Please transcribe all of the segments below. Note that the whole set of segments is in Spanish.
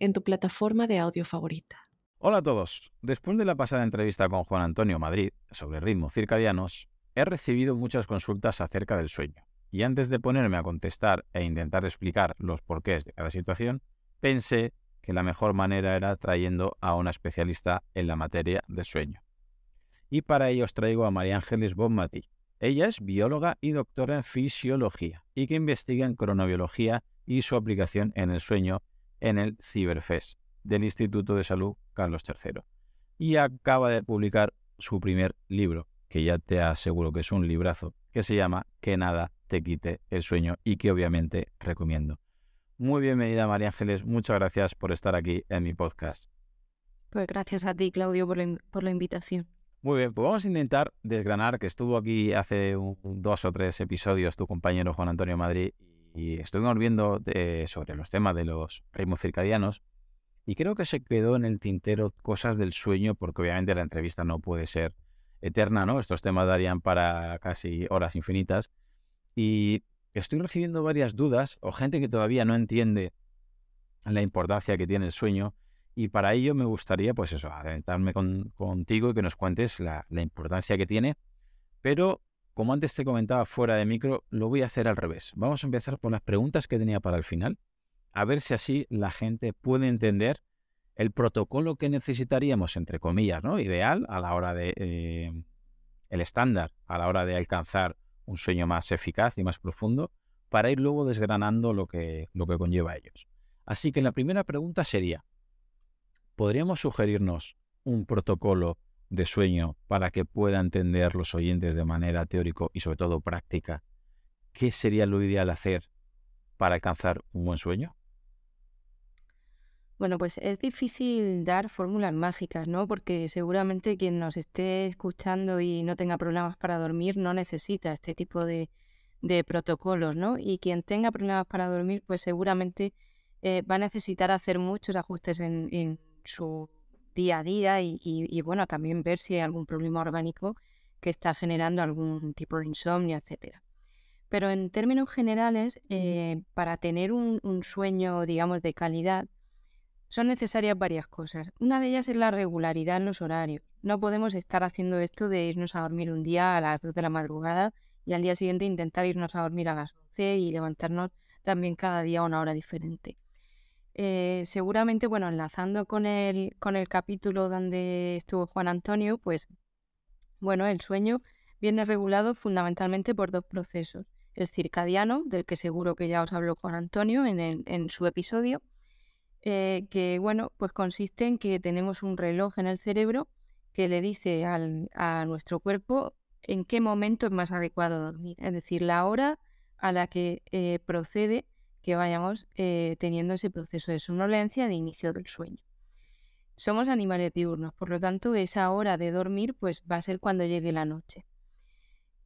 en tu plataforma de audio favorita. Hola a todos. Después de la pasada entrevista con Juan Antonio Madrid sobre ritmos circadianos, he recibido muchas consultas acerca del sueño. Y antes de ponerme a contestar e intentar explicar los porqués de cada situación, pensé que la mejor manera era trayendo a una especialista en la materia del sueño. Y para ello os traigo a María Ángeles Bonmatí. Ella es bióloga y doctora en fisiología y que investiga en cronobiología y su aplicación en el sueño en el CiberFES del Instituto de Salud Carlos III. Y acaba de publicar su primer libro, que ya te aseguro que es un librazo, que se llama Que nada te quite el sueño y que obviamente recomiendo. Muy bienvenida María Ángeles, muchas gracias por estar aquí en mi podcast. Pues gracias a ti, Claudio, por la, invitación. Muy bien, pues vamos a intentar desgranar, que estuvo aquí hace dos o tres episodios tu compañero Juan Antonio Madrid y estuvimos viendo sobre los temas de los ritmos circadianos y creo que se quedó en el tintero cosas del sueño porque obviamente la entrevista no puede ser eterna, ¿no? Estos temas darían para casi horas infinitas y estoy recibiendo varias dudas o gente que todavía no entiende la importancia que tiene el sueño y para ello me gustaría pues eso, adentrarme contigo y que nos cuentes la, la importancia que tiene, pero como antes te comentaba fuera de micro, lo voy a hacer al revés. Vamos a empezar por las preguntas que tenía para el final, a ver si así la gente puede entender el protocolo que necesitaríamos, entre comillas, ¿no? Ideal a la hora de... Eh, el estándar a la hora de alcanzar un sueño más eficaz y más profundo, para ir luego desgranando lo que, lo que conlleva a ellos. Así que la primera pregunta sería, ¿podríamos sugerirnos un protocolo de sueño para que puedan entender los oyentes de manera teórico y sobre todo práctica qué sería lo ideal hacer para alcanzar un buen sueño? Bueno, pues es difícil dar fórmulas mágicas, ¿no? Porque seguramente quien nos esté escuchando y no tenga problemas para dormir no necesita este tipo de, protocolos, ¿no? Y quien tenga problemas para dormir, pues seguramente eh, va a necesitar hacer muchos ajustes en, en su día a día y, bueno, también ver si hay algún problema orgánico que está generando algún tipo de insomnio, etcétera. Pero en términos generales, eh, para tener un, sueño, digamos, de calidad, son necesarias varias cosas. Una de ellas es la regularidad en los horarios. No podemos estar haciendo esto de irnos a dormir un día a las 2 de la madrugada y al día siguiente intentar irnos a dormir a las 11 y levantarnos también cada día a una hora diferente. Eh, seguramente, bueno, enlazando con el, con el capítulo donde estuvo Juan Antonio, pues, bueno, el sueño viene regulado fundamentalmente por dos procesos. El circadiano, del que seguro que ya os habló Juan Antonio en, en su episodio, eh, que, bueno, pues consiste en que tenemos un reloj en el cerebro que le dice al, a nuestro cuerpo en qué momento es más adecuado dormir, es decir, la hora a la que eh, procede que vayamos eh, teniendo ese proceso de somnolencia de inicio del sueño. Somos animales diurnos, por lo tanto esa hora de dormir pues va a ser cuando llegue la noche.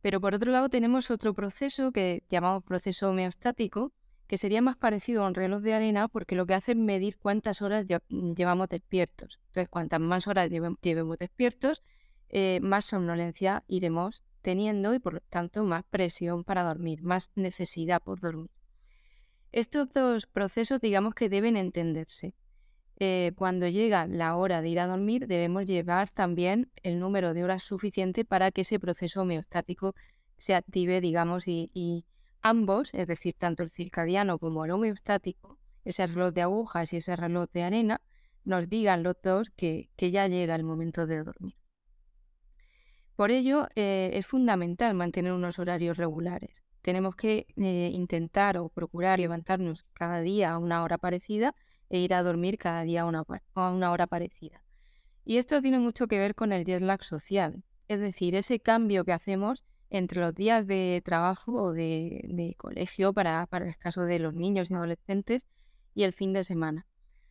Pero por otro lado tenemos otro proceso que llamamos proceso homeostático, que sería más parecido a un reloj de arena porque lo que hace es medir cuántas horas llevamos despiertos. Entonces, cuantas más horas llevemos despiertos, eh, más somnolencia iremos teniendo y por lo tanto más presión para dormir, más necesidad por dormir. Estos dos procesos digamos que deben entenderse. Eh, cuando llega la hora de ir a dormir debemos llevar también el número de horas suficiente para que ese proceso homeostático se active, digamos, y, ambos, es decir, tanto el circadiano como el homeostático, ese reloj de agujas y ese reloj de arena, nos digan los dos que, ya llega el momento de dormir. Por ello, eh, es fundamental mantener unos horarios regulares tenemos que eh, intentar o procurar levantarnos cada día a una hora parecida e ir a dormir cada día a una, hora parecida. Y esto tiene mucho que ver con el jet lag social, es decir, ese cambio que hacemos entre los días de trabajo o de, colegio para, para, el caso de los niños y adolescentes y el fin de semana.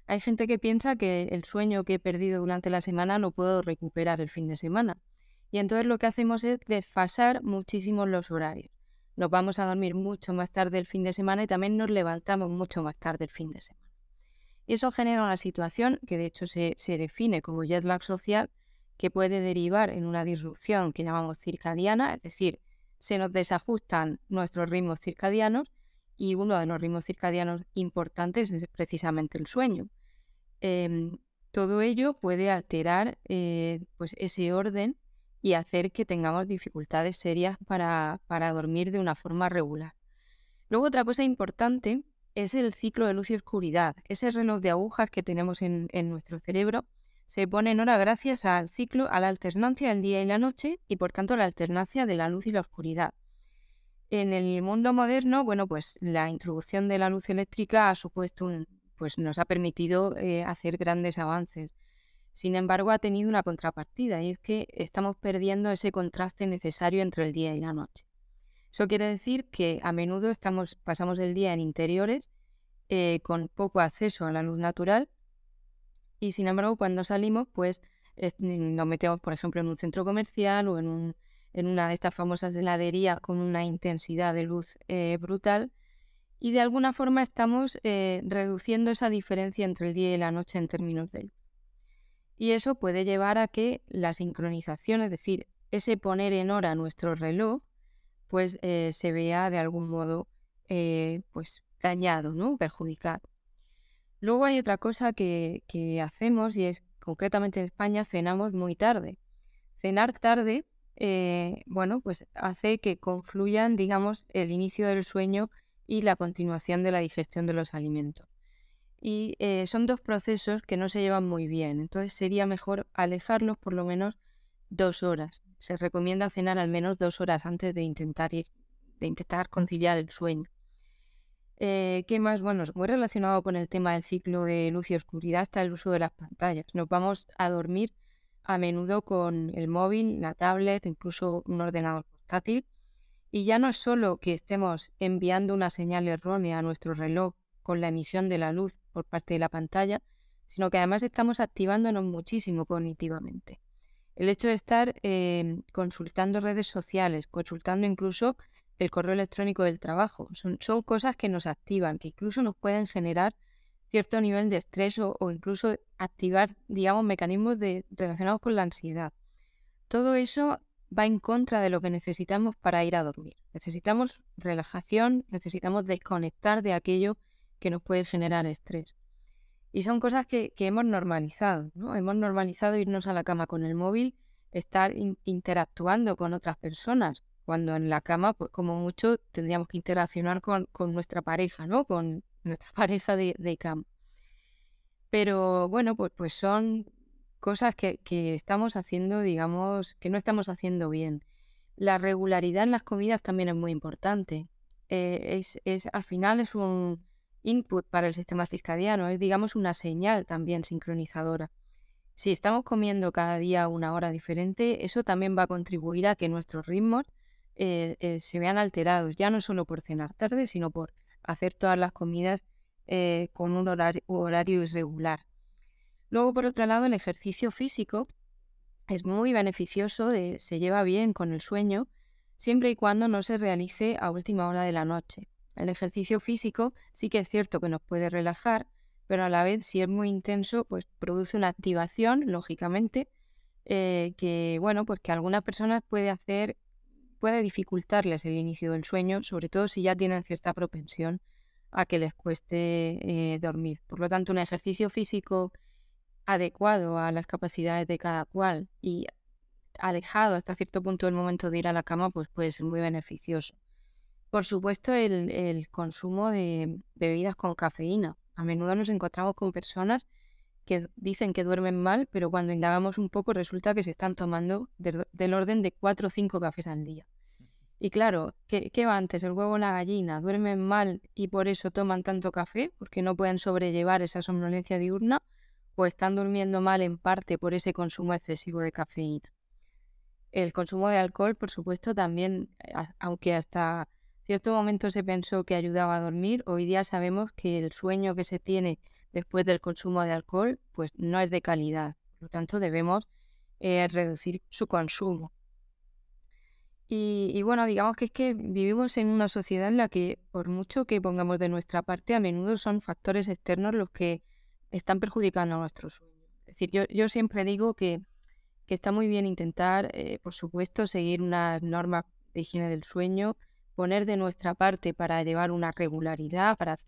Hay gente que piensa que el sueño que he perdido durante la semana no puedo recuperar el fin de semana. Y entonces lo que hacemos es desfasar muchísimo los horarios. Nos vamos a dormir mucho más tarde el fin de semana y también nos levantamos mucho más tarde el fin de semana. Y eso genera una situación que de hecho se, se define como jet lag social, que puede derivar en una disrupción que llamamos circadiana, es decir, se nos desajustan nuestros ritmos circadianos y uno de los ritmos circadianos importantes es precisamente el sueño. Em, todo ello puede alterar eh, pues ese orden y hacer que tengamos dificultades serias para, para dormir de una forma regular. Luego otra cosa importante es el ciclo de luz y oscuridad. Ese reloj de agujas que tenemos en, nuestro cerebro se pone en hora gracias al ciclo, a la alternancia del día y la noche y por tanto a la alternancia de la luz y la oscuridad. En el mundo moderno, bueno, pues la introducción de la luz eléctrica ha supuesto un, pues nos ha permitido eh, hacer grandes avances. Sin embargo, ha tenido una contrapartida y es que estamos perdiendo ese contraste necesario entre el día y la noche. Eso quiere decir que a menudo estamos, pasamos el día en interiores eh, con poco acceso a la luz natural y sin embargo cuando salimos pues nos metemos por ejemplo en un centro comercial o en, una de estas famosas heladerías con una intensidad de luz eh, brutal y de alguna forma estamos eh, reduciendo esa diferencia entre el día y la noche en términos de luz. Y eso puede llevar a que la sincronización, es decir, ese poner en hora nuestro reloj, pues eh, se vea de algún modo eh, pues dañado, ¿no? perjudicado. Luego hay otra cosa que, hacemos y es concretamente en España cenamos muy tarde. Cenar tarde, eh, bueno, pues hace que confluyan, digamos, el inicio del sueño y la continuación de la digestión de los alimentos. Y son dos procesos que no se llevan muy bien, entonces sería mejor alejarlos por lo menos dos horas. Se recomienda cenar al menos dos horas antes de intentar, ir, de intentar conciliar el sueño. Eh, ¿Qué más? Bueno, muy relacionado con el tema del ciclo de luz y oscuridad está el uso de las pantallas. Nos vamos a dormir a menudo con el móvil, la tablet, incluso un ordenador portátil. Y ya no es solo que estemos enviando una señal errónea a nuestro reloj con la emisión de la luz por parte de la pantalla, sino que además estamos activándonos muchísimo cognitivamente. El hecho de estar em, consultando redes sociales, consultando incluso el correo electrónico del trabajo, son, cosas que nos activan, que incluso nos pueden generar cierto nivel de estrés o, incluso activar, digamos, mecanismos relacionados con la ansiedad. Todo eso va en contra de lo que necesitamos para ir a dormir. Necesitamos relajación, necesitamos desconectar de aquello que nos puede generar estrés. Y son cosas que, hemos normalizado, ¿no? Hemos normalizado irnos a la cama con el móvil, estar interactuando con otras personas, cuando en la cama, pues como mucho, tendríamos que interaccionar con, nuestra pareja, ¿no? Con nuestra pareja de, cama. Pero bueno, pues, pues son cosas que, estamos haciendo, digamos, que no estamos haciendo bien. La regularidad en las comidas también es muy importante. Eh, es, es, al final es un, input para el sistema circadiano, es digamos una señal también sincronizadora. Si estamos comiendo cada día una hora diferente, eso también va a contribuir a que nuestros ritmos eh, eh, se vean alterados, ya no solo por cenar tarde, sino por hacer todas las comidas eh, con un horario, irregular. Luego, por otro lado, el ejercicio físico es muy beneficioso, se lleva bien con el sueño, siempre y cuando no se realice a última hora de la noche. El ejercicio físico sí que es cierto que nos puede relajar, pero a la vez si es muy intenso, pues produce una activación, lógicamente, eh, que bueno, pues que a algunas personas puede hacer, puede dificultarles el inicio del sueño, sobre todo si ya tienen cierta propensión a que les cueste eh, dormir. Por lo tanto, un ejercicio físico adecuado a las capacidades de cada cual y alejado hasta cierto punto del momento de ir a la cama, pues puede ser muy beneficioso. Por supuesto, el, consumo de bebidas con cafeína. A menudo nos encontramos con personas que dicen que duermen mal, pero cuando indagamos un poco resulta que se están tomando del orden de 4 o 5 cafés al día. Y claro, ¿qué, va antes? ¿El huevo o la gallina? ¿Duermen mal y por eso toman tanto café? Porque no pueden sobrellevar esa somnolencia diurna. ¿O están durmiendo mal en parte por ese consumo excesivo de cafeína? El consumo de alcohol, por supuesto, también, aunque hasta cierto momento se pensó que ayudaba a dormir, hoy día sabemos que el sueño que se tiene después del consumo de alcohol pues no es de calidad. Por lo tanto, debemos eh, reducir su consumo. Y, bueno, digamos que es que vivimos en una sociedad en la que, por mucho que pongamos de nuestra parte, a menudo son factores externos los que están perjudicando a nuestro sueño. Es decir, yo, yo siempre digo que, que, está muy bien intentar, eh, por supuesto, seguir unas normas de higiene del sueño, poner de nuestra parte para llevar una regularidad, para,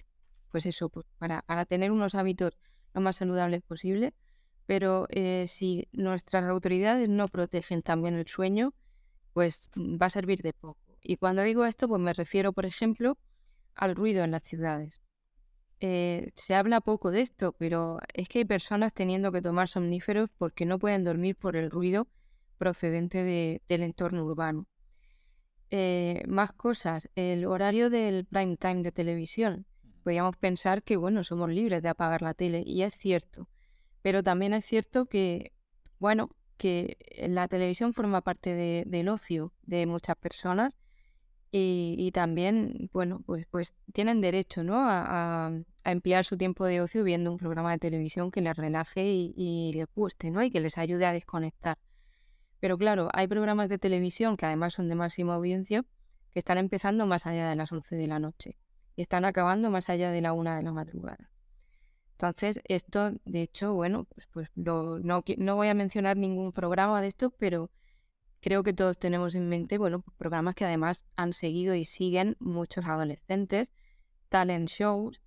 pues eso, pues para, tener unos hábitos lo más saludables posible. Pero eh, si nuestras autoridades no protegen también el sueño, pues va a servir de poco. Y cuando digo esto, pues me refiero, por ejemplo, al ruido en las ciudades. Eh, se habla poco de esto, pero es que hay personas teniendo que tomar somníferos porque no pueden dormir por el ruido procedente del entorno urbano. Eh, más cosas, el horario del prime time de televisión. Podríamos pensar que, bueno, somos libres de apagar la tele, y es cierto. Pero también es cierto que, bueno, que la televisión forma parte del ocio de muchas personas y, también, bueno, pues, pues tienen derecho ¿no? a, emplear su tiempo de ocio viendo un programa de televisión que les relaje y, les guste ¿no? y que les ayude a desconectar. Pero claro, hay programas de televisión que además son de máxima audiencia que están empezando más allá de las 11 de la noche y están acabando más allá de la 1 de la madrugada. Entonces, esto, de hecho, bueno, pues, pues no, no voy a mencionar ningún programa de esto, pero creo que todos tenemos en mente, bueno, programas que además han seguido y siguen muchos adolescentes, talent shows,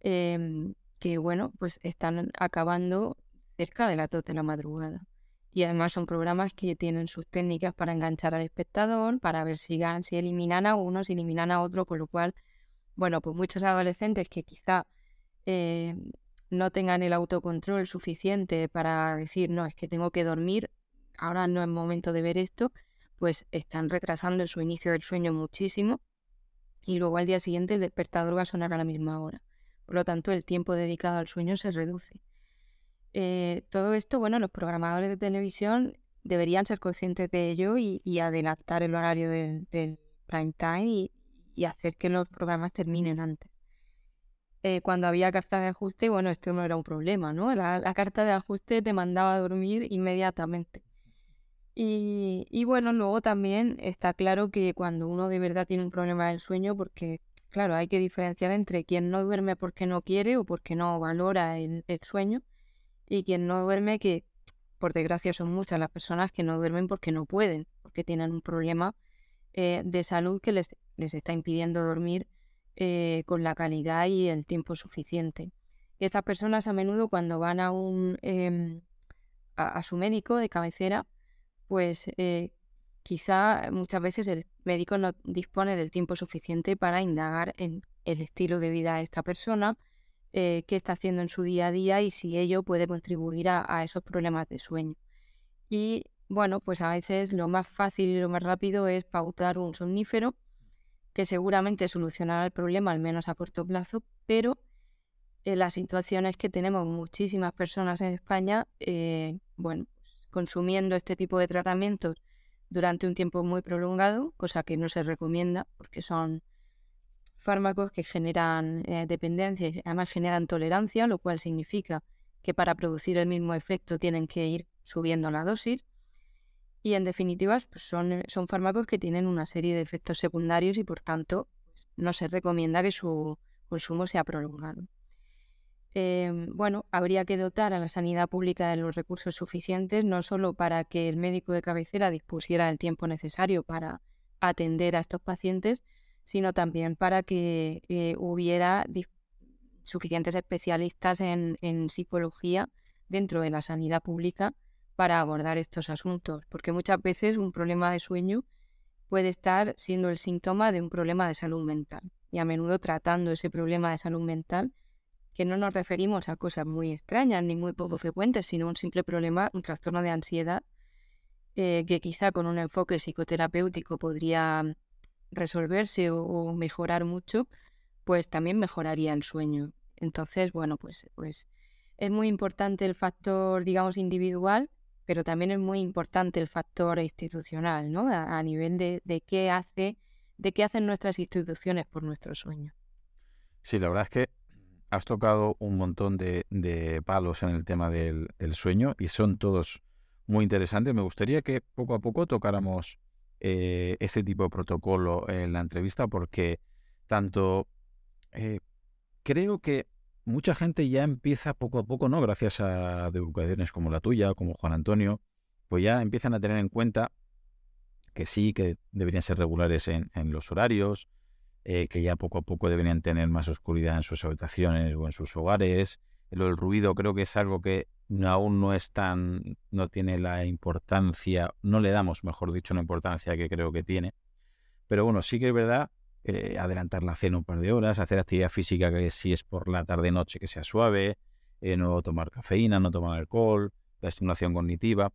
em, que, bueno, pues están acabando cerca de la de la madrugada. Y además son programas que tienen sus técnicas para enganchar al espectador, para ver si, si eliminan a uno, si eliminan a otro, con lo cual, bueno, pues muchos adolescentes que quizá eh, no tengan el autocontrol suficiente para decir, no, es que tengo que dormir, ahora no es momento de ver esto, pues están retrasando su inicio del sueño muchísimo y luego al día siguiente el despertador va a sonar a la misma hora. Por lo tanto, el tiempo dedicado al sueño se reduce. Eh, todo esto, bueno, los programadores de televisión deberían ser conscientes de ello y, adelantar el horario del, prime time y hacer que los programas terminen antes. Eh, cuando había carta de ajuste, bueno, esto no era un problema, ¿no? La, carta de ajuste te mandaba a dormir inmediatamente. Y, bueno, luego también está claro que cuando uno de verdad tiene un problema del sueño, porque, claro, hay que diferenciar entre quien no duerme porque no quiere o porque no valora el, sueño y quien no duerme que, por desgracia, son muchas las personas que no duermen porque no pueden, porque tienen un problema eh, de salud que les, les está impidiendo dormir eh, con la calidad y el tiempo suficiente. estas personas a menudo cuando van a, un, em, a, su médico de cabecera, pues eh, quizá muchas veces el médico no dispone del tiempo suficiente para indagar en el estilo de vida de esta persona, eh, qué está haciendo en su día a día y si ello puede contribuir a, esos problemas de sueño. Y bueno, pues a veces lo más fácil y lo más rápido es pautar un somnífero que seguramente solucionará el problema, al menos a corto plazo, pero la situación es que tenemos muchísimas personas en España, eh, bueno, consumiendo este tipo de tratamientos durante un tiempo muy prolongado, cosa que no se recomienda porque son fármacos que generan eh, dependencia y además generan tolerancia, lo cual significa que para producir el mismo efecto tienen que ir subiendo la dosis. Y en definitiva, pues son, eh, son fármacos que tienen una serie de efectos secundarios y por tanto no se recomienda que su consumo sea prolongado. Em, bueno, habría que dotar a la sanidad pública de los recursos suficientes, no solo para que el médico de cabecera dispusiera el tiempo necesario para atender a estos pacientes, sino también para que eh, hubiera suficientes especialistas en, en psicología dentro de la sanidad pública para abordar estos asuntos, porque muchas veces un problema de sueño puede estar siendo el síntoma de un problema de salud mental y a menudo tratando ese problema de salud mental que no nos referimos a cosas muy extrañas ni muy poco frecuentes, sino un simple problema, un trastorno de ansiedad eh, que quizá con un enfoque psicoterapéutico podría resolverse o, mejorar mucho, pues también mejoraría el sueño. Entonces, bueno, pues, pues es muy importante el factor, digamos, individual, pero también es muy importante el factor institucional, ¿no? A, nivel de, qué hace de qué hacen nuestras instituciones por nuestro sueño. Sí, la verdad es que has tocado un montón de, palos en el tema del, sueño y son todos muy interesantes. Me gustaría que poco a poco tocáramos eh, este tipo de protocolo en la entrevista porque tanto eh, creo que mucha gente ya empieza poco a poco, ¿no? Gracias a educaciones como la tuya, como Juan Antonio, pues ya empiezan a tener en cuenta que sí, que deberían ser regulares en, los horarios, eh, que ya poco a poco deberían tener más oscuridad en sus habitaciones o en sus hogares. Lo del ruido creo que es algo que aún no es tan, no tiene la importancia, no le damos, mejor dicho, la importancia que creo que tiene. Pero bueno, sí que es verdad eh, adelantar la cena un par de horas, hacer actividad física que si es por la tarde-noche que sea suave, eh, no tomar cafeína, no tomar alcohol, la estimulación cognitiva.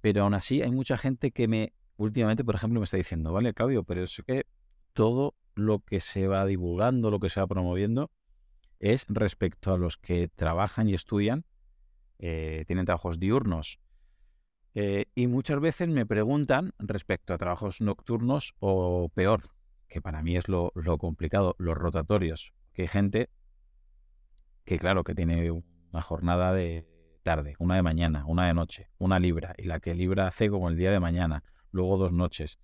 Pero aún así hay mucha gente que me, últimamente, por ejemplo, me está diciendo, vale, Claudio, pero es que todo lo que se va divulgando, lo que se va promoviendo, es respecto a los que trabajan y estudian, eh, tienen trabajos diurnos. y muchas veces me preguntan respecto a trabajos nocturnos o peor, que para mí es lo, complicado, los rotatorios, que hay gente que claro, que tiene una jornada de tarde, una de mañana, una de noche, una libra, y la que libra hace como el día de mañana, luego dos noches,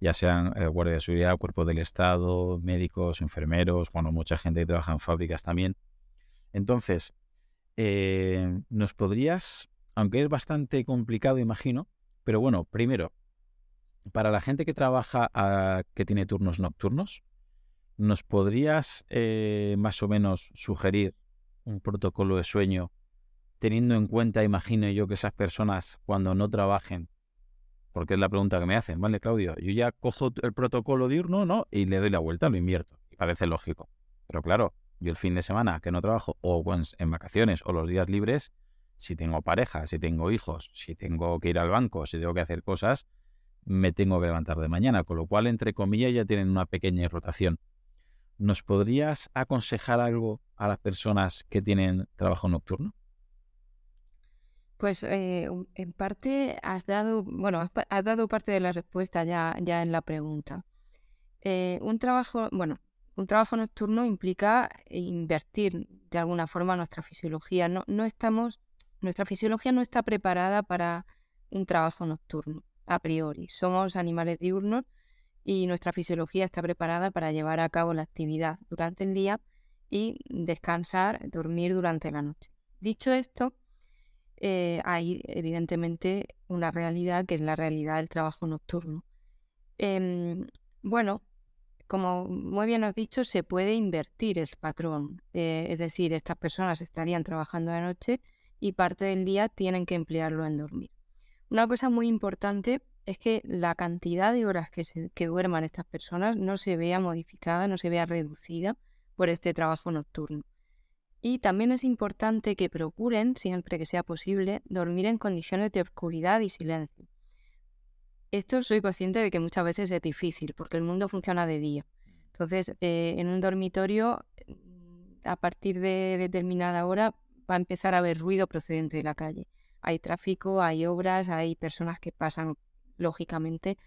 ya sean eh, guardia de seguridad, cuerpo del Estado, médicos, enfermeros, bueno, mucha gente que trabaja en fábricas también. Entonces, eh, nos podrías, aunque es bastante complicado, imagino, pero bueno, primero, para la gente que trabaja, ah, que tiene turnos nocturnos, ¿nos podrías eh, más o menos sugerir un protocolo de sueño teniendo en cuenta, imagino yo, que esas personas cuando no trabajen, porque es la pregunta que me hacen, ¿vale, Claudio? Yo ya cojo el protocolo diurno, ¿no? Y le doy la vuelta, lo invierto. Y parece lógico. Pero claro, yo el fin de semana que no trabajo, o en vacaciones, o los días libres, si tengo pareja, si tengo hijos, si tengo que ir al banco, si tengo que hacer cosas, me tengo que levantar de mañana, con lo cual, entre comillas, ya tienen una pequeña rotación. ¿Nos podrías aconsejar algo a las personas que tienen trabajo nocturno? Pues eh, en parte has dado, bueno, has, dado parte de la respuesta ya, ya en la pregunta. Eh, un trabajo, bueno, un trabajo nocturno implica invertir de alguna forma nuestra fisiología. No, no estamos, nuestra fisiología no está preparada para un trabajo nocturno a priori. Somos animales diurnos y nuestra fisiología está preparada para llevar a cabo la actividad durante el día y descansar, dormir durante la noche. Dicho esto, eh, hay evidentemente una realidad que es la realidad del trabajo nocturno. Em, bueno, como muy bien has dicho, se puede invertir el patrón. Eh, es decir, estas personas estarían trabajando de noche y parte del día tienen que emplearlo en dormir. Una cosa muy importante es que la cantidad de horas que, que duerman estas personas no se vea modificada, no se vea reducida por este trabajo nocturno. Y también es importante que procuren, siempre que sea posible, dormir en condiciones de oscuridad y silencio. Esto soy consciente de que muchas veces es difícil, porque el mundo funciona de día. Entonces, eh, en un dormitorio, a partir de determinada hora, va a empezar a haber ruido procedente de la calle hay tráfico, hay obras, hay personas que pasan lógicamente,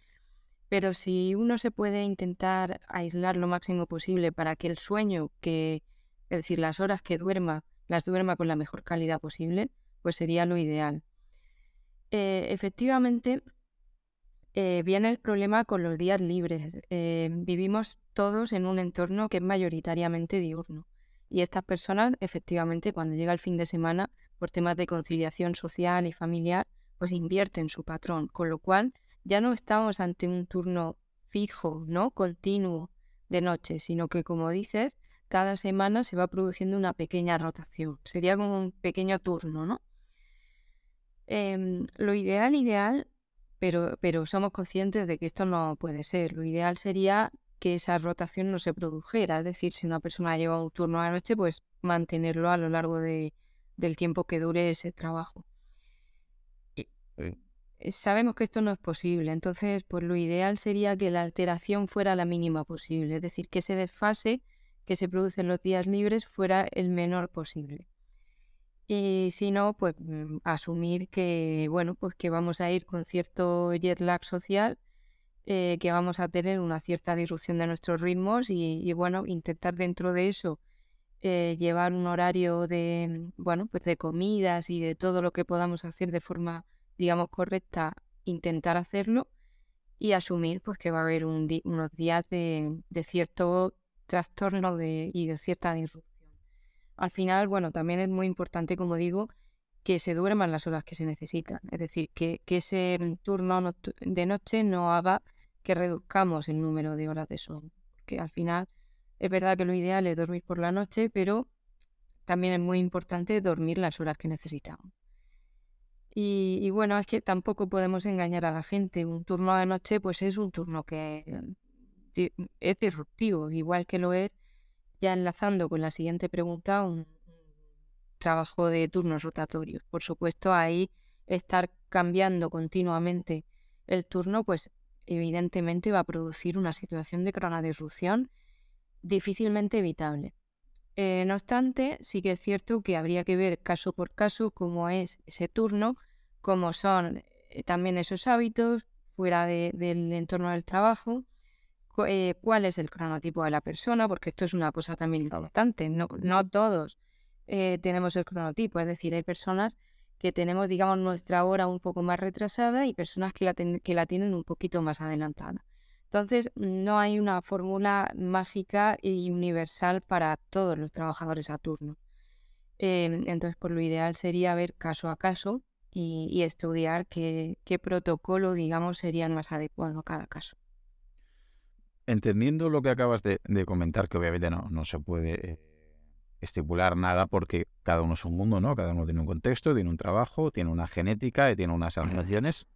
pero si uno se puede intentar aislar lo máximo posible para que el sueño, que, es decir, las horas que duerma, las duerma con la mejor calidad posible, pues sería lo ideal. Eh, efectivamente, eh, viene el problema con los días libres. Eh, vivimos todos en un entorno que es mayoritariamente diurno. Y estas personas, efectivamente, cuando llega el fin de semana, por temas de conciliación social y familiar, pues invierten su patrón, con lo cual ya no estamos ante un turno fijo, ¿no? Continuo de noche, sino que como dices, cada semana se va produciendo una pequeña rotación. Sería como un pequeño turno, ¿no? Em, lo ideal, ideal, pero, pero somos conscientes de que esto no puede ser. Lo ideal sería que esa rotación no se produjera. Es decir, si una persona lleva un turno a la noche, pues mantenerlo a lo largo de, del tiempo que dure ese trabajo. Eh, sabemos que esto no es posible, entonces pues lo ideal sería que la alteración fuera la mínima posible, es decir, que ese desfase que se produce en los días libres fuera el menor posible. Y si no, pues mm, asumir que bueno, pues que vamos a ir con cierto jet lag social eh, que vamos a tener una cierta disrupción de nuestros ritmos y, bueno, intentar dentro de eso eh, llevar un horario de, bueno, pues de comidas y de todo lo que podamos hacer de forma, digamos, correcta, intentar hacerlo y asumir pues que va a haber unos días de, cierto trastorno de, y de cierta disrupción. Al final, bueno, también es muy importante, como digo, que se duerman las horas que se necesitan. Es decir, que, ese turno de noche no haga que reduzcamos el número de horas de sueño. Que al final es verdad que lo ideal es dormir por la noche, pero también es muy importante dormir las horas que necesitamos. Y, bueno, es que tampoco podemos engañar a la gente. Un turno de noche, pues es un turno que es disruptivo, igual que lo es, ya enlazando con la siguiente pregunta, un, trabajo de turnos rotatorios. Por supuesto, ahí estar cambiando continuamente el turno, pues evidentemente va a producir una situación de cronodisrupción difícilmente evitable. Eh, no obstante, sí que es cierto que habría que ver caso por caso cómo es ese turno, cómo son eh, también esos hábitos fuera del entorno del trabajo, eh, cuál es el cronotipo de la persona, porque esto es una cosa también importante. No, no todos eh, tenemos el cronotipo. Es decir, hay personas que tenemos, digamos, nuestra hora un poco más retrasada y personas que la, que la tienen un poquito más adelantada. Entonces, no hay una fórmula mágica y universal para todos los trabajadores a turno. Em, entonces, por lo ideal sería ver caso a caso y, estudiar qué, protocolo, digamos, sería más adecuado a cada caso. Entendiendo lo que acabas de, comentar, que obviamente no, no se puede eh, estipular nada porque cada uno es un mundo, ¿no? Cada uno tiene un contexto, tiene un trabajo, tiene una genética y tiene unas relaciones.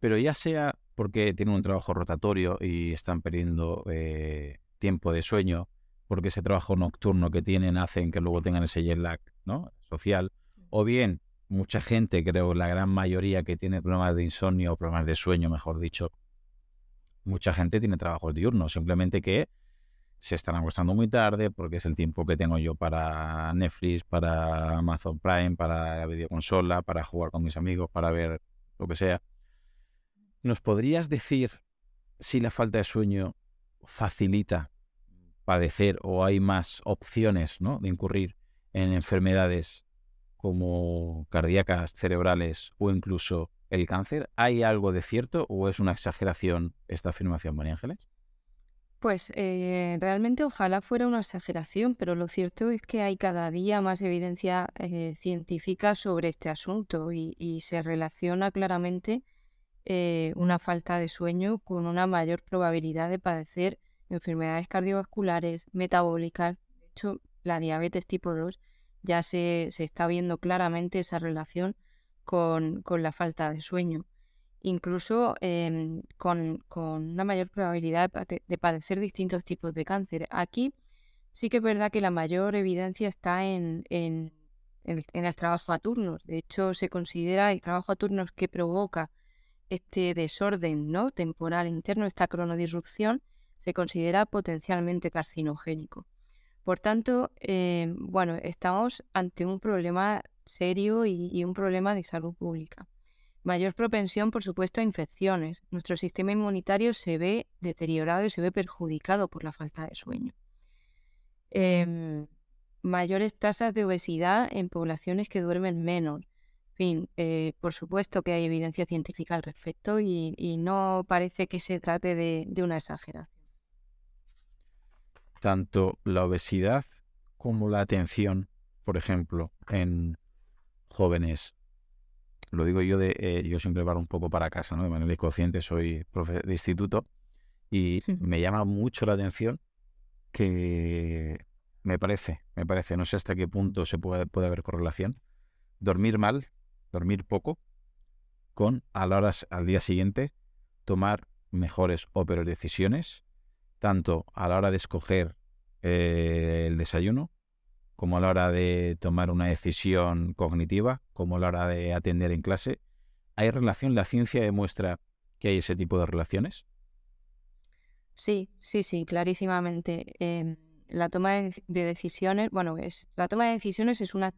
Pero ya sea porque tienen un trabajo rotatorio y están perdiendo eh, tiempo de sueño, porque ese trabajo nocturno que tienen hacen que luego tengan ese jet lag ¿no? social, o bien mucha gente, creo la gran mayoría que tiene problemas de insomnio o problemas de sueño, mejor dicho, mucha gente tiene trabajos diurnos, simplemente que se están acostando muy tarde porque es el tiempo que tengo yo para Netflix, para Amazon Prime, para la videoconsola, para jugar con mis amigos, para ver lo que sea. ¿Nos podrías decir si la falta de sueño facilita padecer o hay más opciones ¿no? de incurrir en enfermedades como cardíacas, cerebrales o incluso el cáncer? ¿Hay algo de cierto o es una exageración esta afirmación, María Ángeles? Pues eh, realmente ojalá fuera una exageración, pero lo cierto es que hay cada día más evidencia eh, científica sobre este asunto y, se relaciona claramente eh, una falta de sueño con una mayor probabilidad de padecer enfermedades cardiovasculares, metabólicas. De hecho, la diabetes tipo 2 ya se, se está viendo claramente esa relación con, con la falta de sueño incluso em, con, una mayor probabilidad de, padecer distintos tipos de cáncer. Aquí sí que es verdad que la mayor evidencia está en, el, trabajo a turnos. De hecho, se considera el trabajo a turnos que provoca este desorden ¿no? temporal interno, esta cronodisrupción, se considera potencialmente carcinogénico. Por tanto, em, bueno, estamos ante un problema serio y un problema de salud pública. Mayor propensión, por supuesto, a infecciones. Nuestro sistema inmunitario se ve deteriorado y se ve perjudicado por la falta de sueño. Em, mayores tasas de obesidad en poblaciones que duermen menos. En fin, eh, por supuesto que hay evidencia científica al respecto y, no parece que se trate de una exageración. Tanto la obesidad como la atención, por ejemplo, en jóvenes lo digo yo de, eh, yo siempre paro un poco para casa, ¿no? De manera inconsciente, soy profe de instituto y me llama mucho la atención que me parece, me parece, no sé hasta qué punto se puede, puede haber correlación, dormir mal, dormir poco, con a la hora, al día siguiente tomar mejores o peores decisiones, tanto a la hora de escoger eh, el desayuno como a la hora de tomar una decisión cognitiva, como a la hora de atender en clase. ¿Hay relación? ¿La ciencia demuestra que hay ese tipo de relaciones? Sí, sí, sí, clarísimamente. Em, la toma de, decisiones, bueno, es, la toma de decisiones es una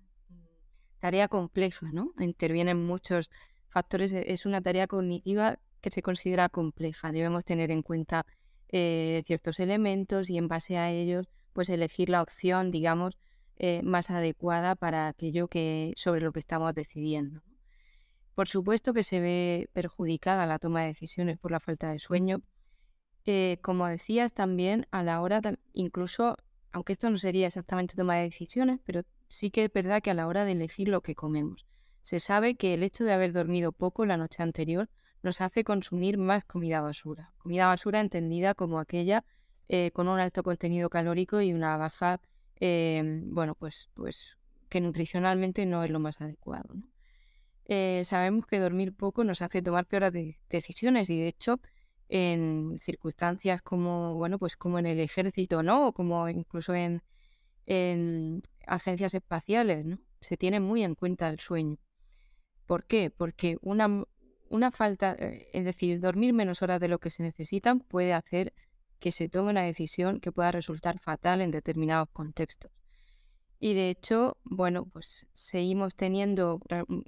tarea compleja, ¿no? Intervienen muchos factores, es una tarea cognitiva que se considera compleja. Debemos tener en cuenta eh, ciertos elementos y en base a ellos, pues elegir la opción, digamos, eh, más adecuada para aquello que sobre lo que estamos decidiendo. Por supuesto que se ve perjudicada la toma de decisiones por la falta de sueño. Eh, como decías también, a la hora, incluso, aunque esto no sería exactamente toma de decisiones, pero sí que es verdad que a la hora de elegir lo que comemos, se sabe que el hecho de haber dormido poco la noche anterior nos hace consumir más comida basura. Comida basura entendida como aquella eh, con un alto contenido calórico y una baja, eh, bueno, pues, pues que nutricionalmente no es lo más adecuado. Eh, sabemos que dormir poco nos hace tomar peores decisiones y de hecho en circunstancias como bueno pues como en el ejército no o como incluso en, en agencias espaciales no se tiene muy en cuenta el sueño ¿por qué? porque una, una falta eh, es decir dormir menos horas de lo que se necesitan puede hacer que se tome una decisión que pueda resultar fatal en determinados contextos. Y de hecho, bueno, pues seguimos teniendo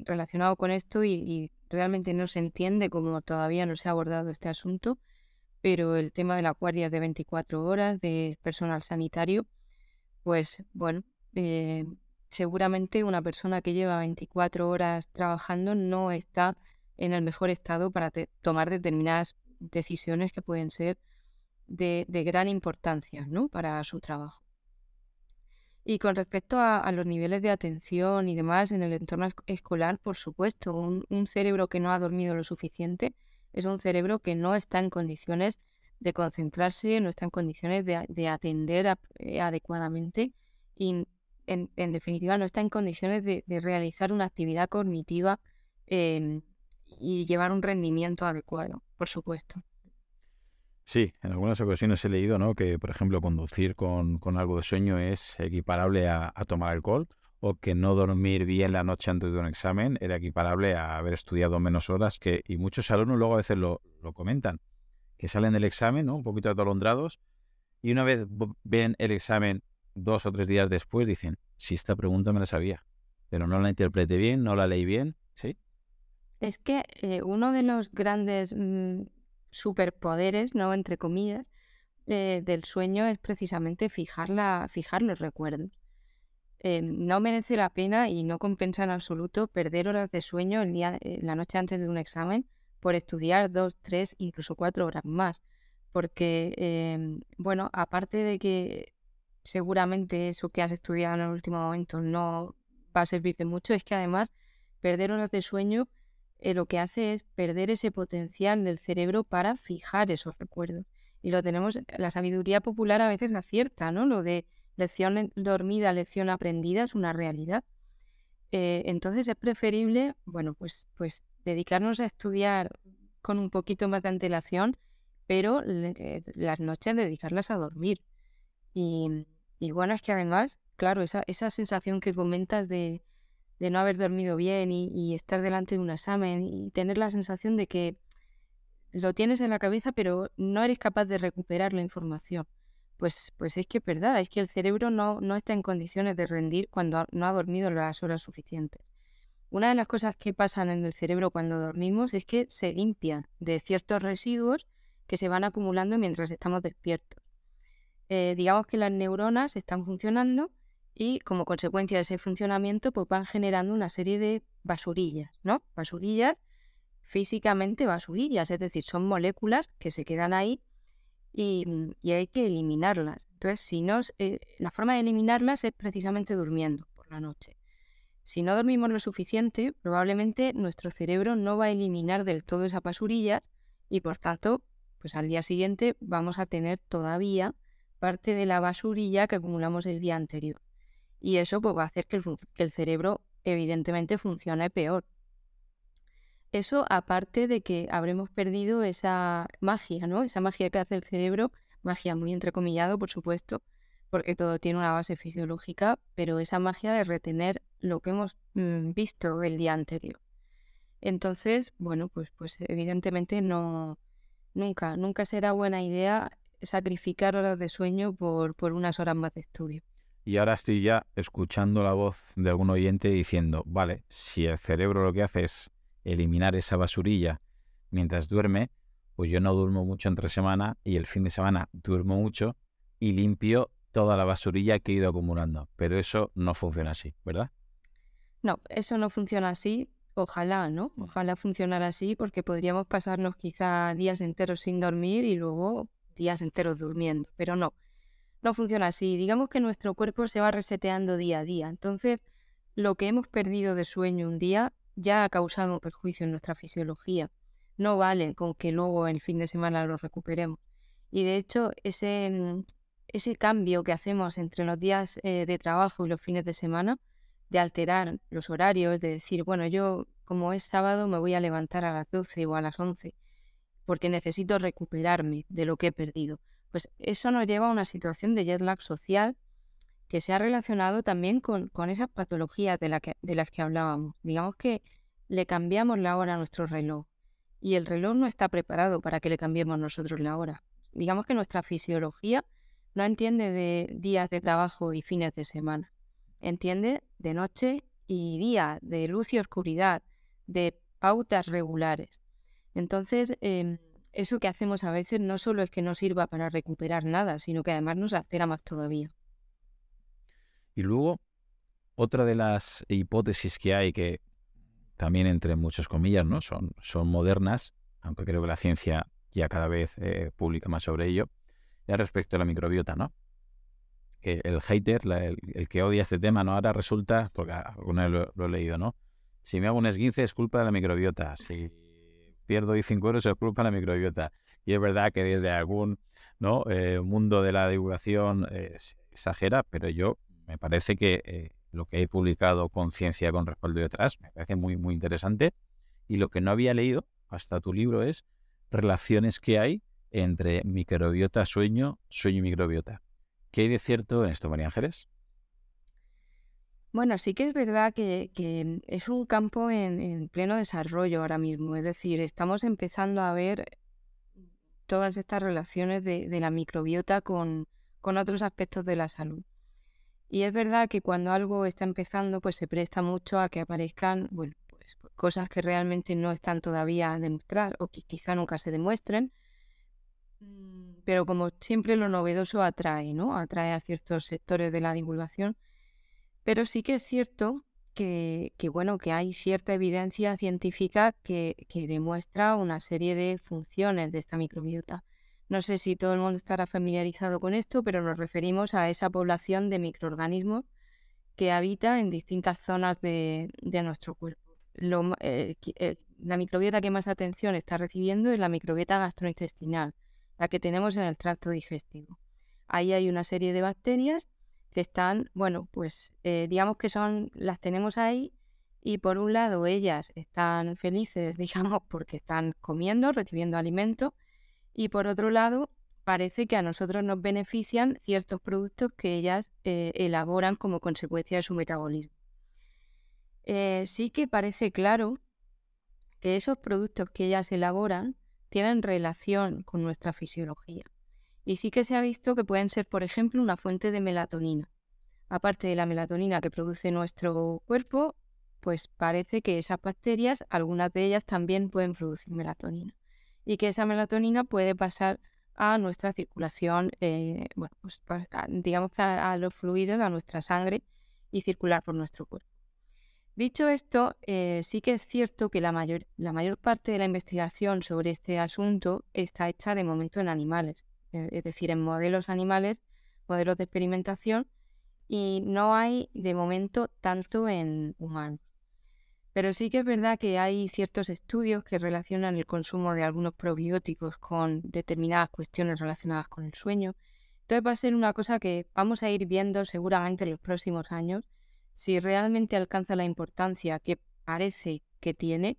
relacionado con esto y, realmente no se entiende cómo todavía no se ha abordado este asunto, pero el tema de las guardias de 24 horas de personal sanitario, pues bueno, eh, seguramente una persona que lleva 24 horas trabajando no está en el mejor estado para tomar determinadas decisiones que pueden ser de, gran importancia ¿no? para su trabajo. Y con respecto a, los niveles de atención y demás en el entorno escolar, por supuesto, un, cerebro que no ha dormido lo suficiente es un cerebro que no está en condiciones de concentrarse, no está en condiciones de, atender eh, adecuadamente y, en, definitiva, no está en condiciones de, realizar una actividad cognitiva em, y llevar un rendimiento adecuado, por supuesto. Sí, en algunas ocasiones he leído ¿no? que, por ejemplo, conducir con, algo de sueño es equiparable a, tomar alcohol o que no dormir bien la noche antes de un examen era equiparable a haber estudiado menos horas, que, y muchos alumnos luego a veces lo, comentan, que salen del examen ¿no? un poquito atolondrados y una vez ven el examen dos o tres días después dicen, si esta pregunta me la sabía, pero no la interpreté bien, no la leí bien, ¿sí? Es que eh, uno de los grandes... Mm, superpoderes, ¿no? Entre comillas, eh, del sueño es precisamente fijar, fijar los recuerdos. Eh, no merece la pena y no compensa en absoluto perder horas de sueño el día, eh, la noche antes de un examen por estudiar dos, tres, incluso cuatro horas más. Porque, em, bueno, aparte de que seguramente eso que has estudiado en el último momento no va a servir de mucho, es que además perder horas de sueño eh, lo que hace es perder ese potencial del cerebro para fijar esos recuerdos. Y lo tenemos, la sabiduría popular a veces acierta, ¿no? Lo de lección dormida, lección aprendida es una realidad. Eh, entonces es preferible, bueno, pues, pues dedicarnos a estudiar con un poquito más de antelación, pero eh, las noches dedicarlas a dormir. Y, y, bueno, es que además, claro, esa, esa sensación que comentas de, de no haber dormido bien y, estar delante de un examen y tener la sensación de que lo tienes en la cabeza pero no eres capaz de recuperar la información. Pues, pues es que es verdad, es que el cerebro no, no está en condiciones de rendir cuando no ha dormido las horas suficientes. Una de las cosas que pasan en el cerebro cuando dormimos es que se limpian de ciertos residuos que se van acumulando mientras estamos despiertos. Eh, digamos que las neuronas están funcionando y como consecuencia de ese funcionamiento pues van generando una serie de basurillas, ¿no? Basurillas, físicamente basurillas, es decir, son moléculas que se quedan ahí y, hay que eliminarlas. Entonces, si no, eh, la forma de eliminarlas es precisamente durmiendo por la noche. Si no dormimos lo suficiente, probablemente nuestro cerebro no va a eliminar del todo esas basurillas y por tanto, pues al día siguiente vamos a tener todavía parte de la basurilla que acumulamos el día anterior y eso pues, va a hacer que el, cerebro evidentemente funcione peor. Eso aparte de que habremos perdido esa magia, ¿no? Esa magia que hace el cerebro, magia muy entrecomillado, por supuesto, porque todo tiene una base fisiológica, pero esa magia de retener lo que hemos mm, visto el día anterior. Entonces, bueno, pues, pues evidentemente no, nunca, nunca será buena idea sacrificar horas de sueño por, por unas horas más de estudio. Y ahora estoy ya escuchando la voz de algún oyente diciendo, vale, si el cerebro lo que hace es eliminar esa basurilla mientras duerme, pues yo no duermo mucho entre semana y el fin de semana duermo mucho y limpio toda la basurilla que he ido acumulando. Pero eso no funciona así, ¿verdad? No, eso no funciona así. Ojalá, ¿no? Ojalá funcionara así porque podríamos pasarnos quizá días enteros sin dormir y luego días enteros durmiendo. Pero no, no funciona así. Digamos que nuestro cuerpo se va reseteando día a día. Entonces, lo que hemos perdido de sueño un día ya ha causado un perjuicio en nuestra fisiología. No vale con que luego el fin de semana lo recuperemos. Y de hecho, ese, mm, ese cambio que hacemos entre los días eh, de trabajo y los fines de semana, de alterar los horarios, de decir, bueno, yo como es sábado me voy a levantar a las 12 o a las 11 porque necesito recuperarme de lo que he perdido. Pues eso nos lleva a una situación de jet lag social que se ha relacionado también con, esas patologías de, la de las que hablábamos. Digamos que le cambiamos la hora a nuestro reloj y el reloj no está preparado para que le cambiemos nosotros la hora. Digamos que nuestra fisiología no entiende de días de trabajo y fines de semana. Entiende de noche y día, de luz y oscuridad, de pautas regulares. Entonces, em, eso que hacemos a veces no solo es que no sirva para recuperar nada, sino que además nos altera más todavía. Y luego, otra de las hipótesis que hay, que también entre muchas comillas, ¿no? Son, son modernas, aunque creo que la ciencia ya cada vez eh, publica más sobre ello, ya respecto a la microbiota, ¿no? Que el hater, el, que odia este tema, ¿no? Ahora resulta, porque alguna vez lo, he leído, ¿no? Si me hago un esguince es culpa de la microbiota. Si pierdo y 5 euros es culpa la microbiota. Y es verdad que desde algún ¿no? Eh, mundo de la divulgación eh, exagera, pero yo me parece que eh, lo que he publicado con ciencia con respaldo detrás me parece muy, muy interesante. Y lo que no había leído hasta tu libro es relaciones que hay entre microbiota, sueño, sueño y microbiota. ¿Qué hay de cierto en esto, María Ángeles? Bueno, sí que es verdad que, es un campo en, pleno desarrollo ahora mismo. Es decir, estamos empezando a ver todas estas relaciones de, la microbiota con, otros aspectos de la salud. Y es verdad que cuando algo está empezando, pues se presta mucho a que aparezcan bueno, pues, cosas que realmente no están todavía a demostrar o que quizá nunca se demuestren, pero como siempre lo novedoso atrae, ¿no? Atrae a ciertos sectores de la divulgación. Pero sí que es cierto que, bueno, que hay cierta evidencia científica que, demuestra una serie de funciones de esta microbiota. No sé si todo el mundo estará familiarizado con esto, pero nos referimos a esa población de microorganismos que habita en distintas zonas de, nuestro cuerpo. Eh, eh, la microbiota que más atención está recibiendo es la microbiota gastrointestinal, la que tenemos en el tracto digestivo. Ahí hay una serie de bacterias que están, bueno, pues eh, digamos que son, las tenemos ahí y por un lado ellas están felices, digamos, porque están comiendo, recibiendo alimento y por otro lado parece que a nosotros nos benefician ciertos productos que ellas eh, elaboran como consecuencia de su metabolismo. Eh, sí que parece claro que esos productos que ellas elaboran tienen relación con nuestra fisiología. Y sí que se ha visto que pueden ser, por ejemplo, una fuente de melatonina. Aparte de la melatonina que produce nuestro cuerpo, pues parece que esas bacterias, algunas de ellas también pueden producir melatonina. Y que esa melatonina puede pasar a nuestra circulación, eh, bueno, pues digamos a los fluidos, a nuestra sangre y circular por nuestro cuerpo. Dicho esto, eh, sí que es cierto que la mayor, parte de la investigación sobre este asunto está hecha de momento en animales, es decir, en modelos animales, modelos de experimentación, y no hay de momento tanto en humanos. Pero sí que es verdad que hay ciertos estudios que relacionan el consumo de algunos probióticos con determinadas cuestiones relacionadas con el sueño. Entonces va a ser una cosa que vamos a ir viendo seguramente en los próximos años si realmente alcanza la importancia que parece que tiene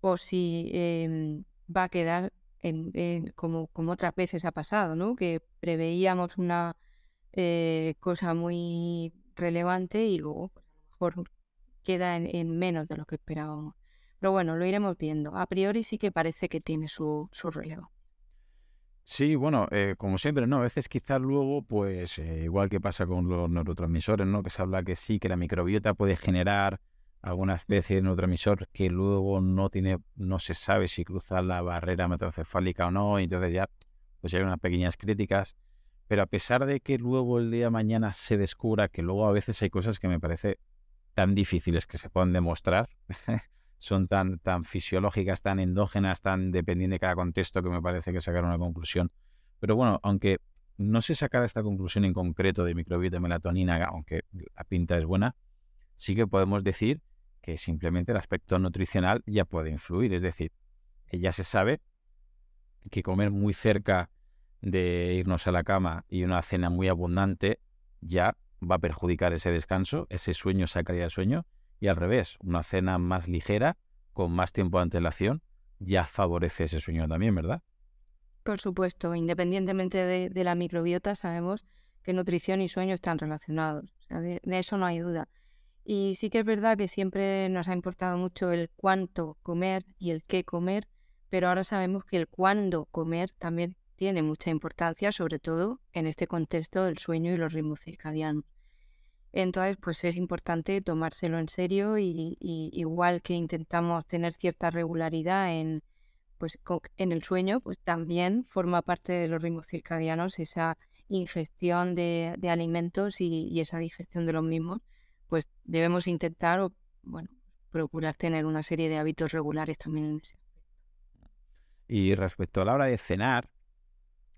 o si em, va a quedar en, como, como, otras veces ha pasado, ¿no? que preveíamos una eh, cosa muy relevante y luego pues, a lo mejor queda en, menos de lo que esperábamos. Pero bueno, lo iremos viendo. A priori sí que parece que tiene su, su relevo. Sí, bueno, eh, como siempre, ¿no? A veces quizás luego, pues, eh, igual que pasa con los neurotransmisores, ¿no? Que se habla que sí, que la microbiota puede generar alguna especie de neurotransmisor que luego no tiene, no se sabe si cruza la barrera metrocefálica o no, y entonces ya pues hay unas pequeñas críticas. Pero a pesar de que luego el día de mañana se descubra que luego a veces hay cosas que me parece tan difíciles que se puedan demostrar, son tan, tan fisiológicas, tan endógenas, tan dependientes de cada contexto que me parece que sacar una conclusión. Pero bueno, aunque no se sacara esta conclusión en concreto de microbiota de melatonina, aunque la pinta es buena, sí que podemos decir que simplemente el aspecto nutricional ya puede influir. Es decir, ya se sabe que comer muy cerca de irnos a la cama y una cena muy abundante ya va a perjudicar ese descanso, ese sueño, esa calidad de sueño, y al revés, una cena más ligera, con más tiempo de antelación, ya favorece ese sueño también, ¿verdad? Por supuesto, independientemente de, la microbiota, sabemos que nutrición y sueño están relacionados. de, eso no hay duda. Y sí que es verdad que siempre nos ha importado mucho el cuánto comer y el qué comer, pero ahora sabemos que el cuándo comer también tiene mucha importancia, sobre todo en este contexto del sueño y los ritmos circadianos. Entonces, pues es importante tomárselo en serio y, igual que intentamos tener cierta regularidad en, pues, en el sueño, pues también forma parte de los ritmos circadianos esa ingestión de, alimentos y, esa digestión de los mismos, pues debemos intentar o, bueno, procurar tener una serie de hábitos regulares también en ese aspecto. Y respecto a la hora de cenar,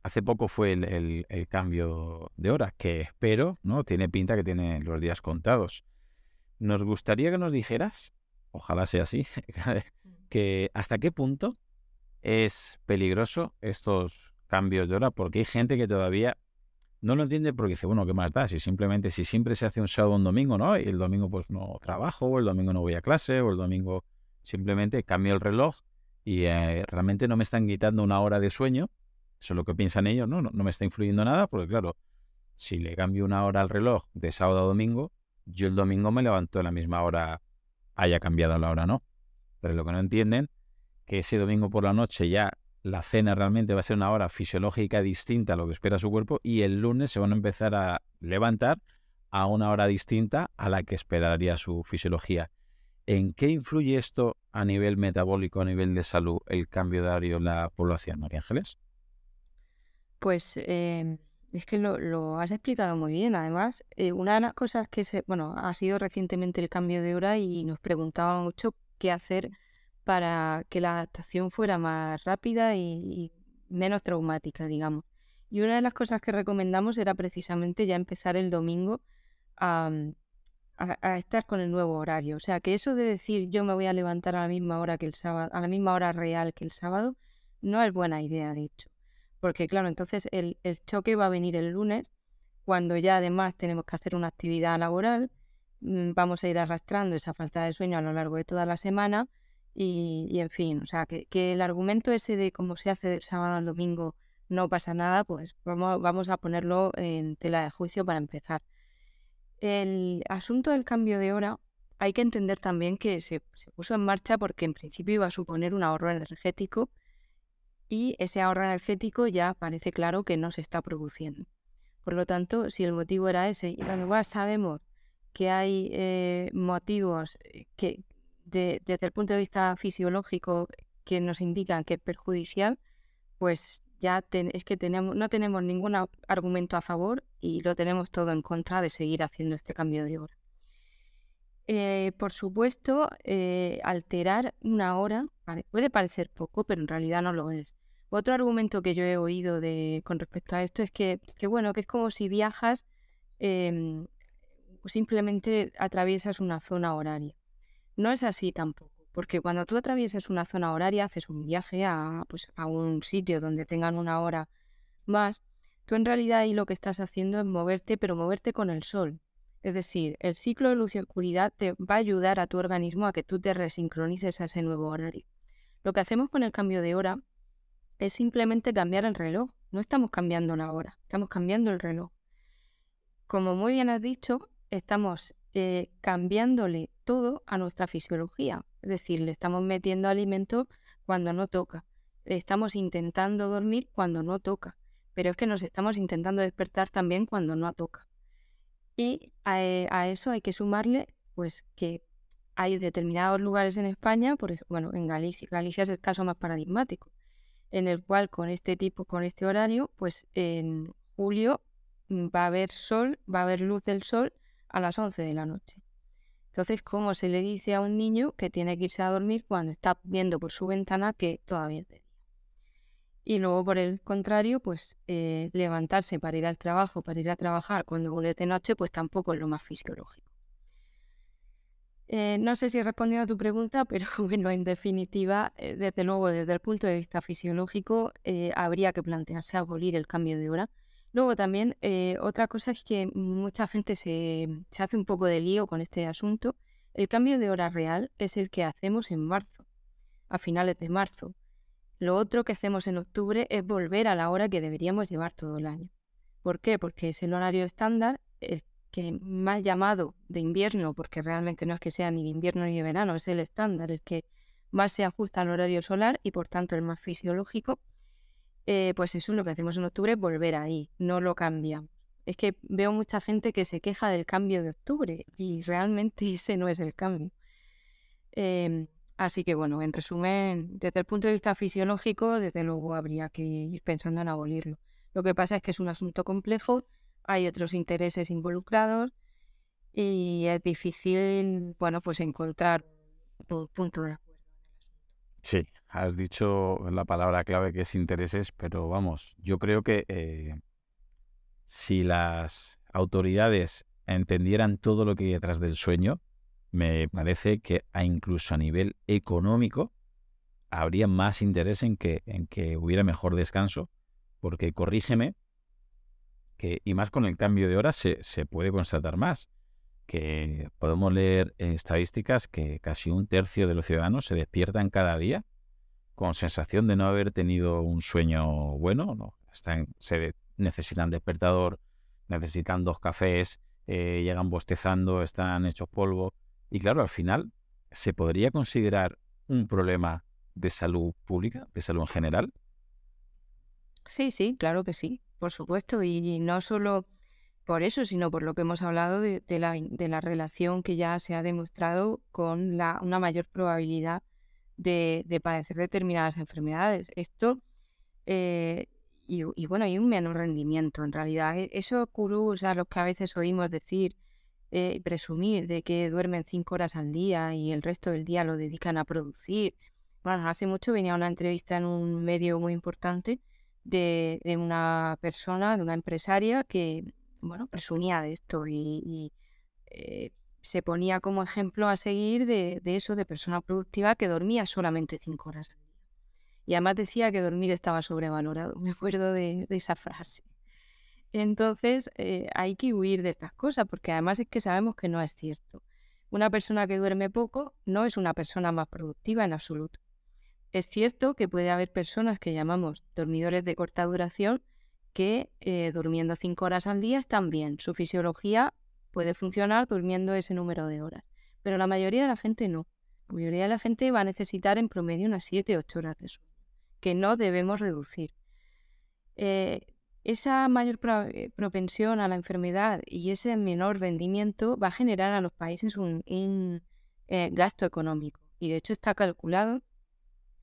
hace poco fue el, cambio de hora, que espero, ¿no? Tiene pinta que tiene los días contados. Nos gustaría que nos dijeras, ojalá sea así, que hasta qué punto es peligroso estos cambios de hora, porque hay gente que todavía no lo entiende porque dice, bueno, ¿qué más da? Si simplemente, si siempre se hace un sábado un domingo, ¿no? Y el domingo pues no trabajo, o el domingo no voy a clase, o el domingo simplemente cambio el reloj y eh, realmente no me están quitando una hora de sueño. Eso es lo que piensan ellos, ¿no? ¿no? No me está influyendo nada porque, claro, si le cambio una hora al reloj de sábado a domingo, yo el domingo me levanto a la misma hora, haya cambiado la hora, ¿no? Pero lo que no entienden, que ese domingo por la noche ya la cena realmente va a ser una hora fisiológica distinta a lo que espera su cuerpo y el lunes se van a empezar a levantar a una hora distinta a la que esperaría su fisiología. ¿En qué influye esto a nivel metabólico, a nivel de salud, el cambio de horario en la población, María Ángeles? Pues em, es que lo, has explicado muy bien. Además, eh, una de las cosas que se, bueno, ha sido recientemente el cambio de hora y nos preguntaban mucho qué hacer para que la adaptación fuera más rápida y, menos traumática, digamos. Y una de las cosas que recomendamos era precisamente ya empezar el domingo a, estar con el nuevo horario. O sea, que eso de decir yo me voy a levantar a la misma hora que el sábado, a la misma hora real que el sábado, no es buena idea, de hecho. Porque claro, entonces el, el choque va a venir el lunes, cuando ya además tenemos que hacer una actividad laboral, mm, vamos a ir arrastrando esa falta de sueño a lo largo de toda la semana y, en fin, o sea, que, el argumento ese de cómo se hace del sábado al domingo no pasa nada, pues vamos, vamos a ponerlo en tela de juicio para empezar. El asunto del cambio de hora hay que entender también que se, se, puso en marcha porque en principio iba a suponer un ahorro energético y ese ahorro energético ya parece claro que no se está produciendo. Por lo tanto, si el motivo era ese y además sabemos que hay eh, motivos eh, desde el punto de vista fisiológico que nos indican que es perjudicial, pues ya es que no tenemos ningún argumento a favor y lo tenemos todo en contra de seguir haciendo este cambio de hora. Eh, por supuesto, eh, alterar una hora puede parecer poco, pero en realidad no lo es. Otro argumento que yo he oído de, con respecto a esto es que, que bueno, que es como si viajas, em, simplemente atraviesas una zona horaria. No es así tampoco, porque cuando tú atraviesas una zona horaria, haces un viaje a, pues, a un sitio donde tengan una hora más, tú en realidad ahí lo que estás haciendo es moverte, pero moverte con el sol. Es decir, el ciclo de luz y oscuridad te va a ayudar a tu organismo a que tú te resincronices a ese nuevo horario. Lo que hacemos con el cambio de hora es simplemente cambiar el reloj. No estamos cambiando la hora, estamos cambiando el reloj. Como muy bien has dicho, estamos eh, cambiándole todo a nuestra fisiología. Es decir, le estamos metiendo alimento cuando no toca. estamos intentando dormir cuando no toca. Pero es que nos estamos intentando despertar también cuando no toca. Y a, eh, eso hay que sumarle pues que hay determinados lugares en España, por bueno, en Galicia, Galicia es el caso más paradigmático, en el cual con este tipo, con este horario, pues en julio mm, va a haber sol, va a haber luz del sol a las 11 de la noche. Entonces, ¿cómo se le dice a un niño que tiene que irse a dormir cuando está viendo por su ventana que todavía es de día? Y luego, por el contrario, pues eh, levantarse para ir al trabajo, para ir a trabajar cuando es de noche, pues tampoco es lo más fisiológico. Eh, no sé si he respondido a tu pregunta, pero bueno, en definitiva, eh, desde luego, desde el punto de vista fisiológico, habría que plantearse abolir el cambio de hora. Luego también, otra cosa es que mucha gente se, se hace un poco de lío con este asunto. El cambio de hora real es el que hacemos en marzo, a finales de marzo. Lo otro que hacemos en octubre es volver a la hora que deberíamos llevar todo el año. ¿Por qué? Porque es el horario estándar, el que mal llamado de invierno, porque realmente no es que sea ni de invierno ni de verano, es el estándar, el que más se ajusta al horario solar y por tanto el más fisiológico, eh, pues eso es lo que hacemos en octubre, volver ahí, no lo cambiamos. Es que veo mucha gente que se queja del cambio de octubre y realmente ese no es el cambio. Em, así que bueno, en resumen, desde el punto de vista fisiológico, desde luego habría que ir pensando en abolirlo. Lo que pasa es que es un asunto complejo hay otros intereses involucrados y es difícil, bueno, pues encontrar un punto de acuerdo. Sí, has dicho la palabra clave que es intereses, pero vamos, yo creo que eh, si las autoridades entendieran todo lo que hay detrás del sueño, me parece que incluso a nivel económico habría más interés en que, en que hubiera mejor descanso, porque corrígeme, y más con el cambio de hora se, puede constatar más, que podemos leer estadísticas que casi un tercio de los ciudadanos se despiertan cada día con sensación de no haber tenido un sueño bueno, no, están, se necesitan despertador, necesitan dos cafés, eh, llegan bostezando, están hechos polvo. Y claro, al final se podría considerar un problema de salud pública, de salud en general. Sí, sí, claro que sí por supuesto, y no solo por eso, sino por lo que hemos hablado de, la, relación que ya se ha demostrado con la, una mayor probabilidad de, padecer determinadas enfermedades. Esto, eh, y, bueno, hay un menor rendimiento en realidad. E, eso curús a los que a veces oímos decir, eh, presumir de que duermen cinco horas al día y el resto del día lo dedican a producir. Bueno, hace mucho venía una entrevista en un medio muy importante de, una persona, de una empresaria que, bueno, presumía de esto y, eh, se ponía como ejemplo a seguir de, eso, de persona productiva que dormía solamente cinco horas. Y además decía que dormir estaba sobrevalorado. Me acuerdo de, esa frase. Entonces eh, hay que huir de estas cosas porque además es que sabemos que no es cierto. Una persona que duerme poco no es una persona más productiva en absoluto. Es cierto que puede haber personas que llamamos dormidores de corta duración que eh, durmiendo cinco horas al día están bien. Su fisiología puede funcionar durmiendo ese número de horas. Pero la mayoría de la gente no. La mayoría de la gente va a necesitar en promedio unas 7 ocho horas de sueño, que no debemos reducir. Eh, esa mayor eh, propensión a la enfermedad y ese menor rendimiento va a generar a los países un, gasto económico. Y de hecho está calculado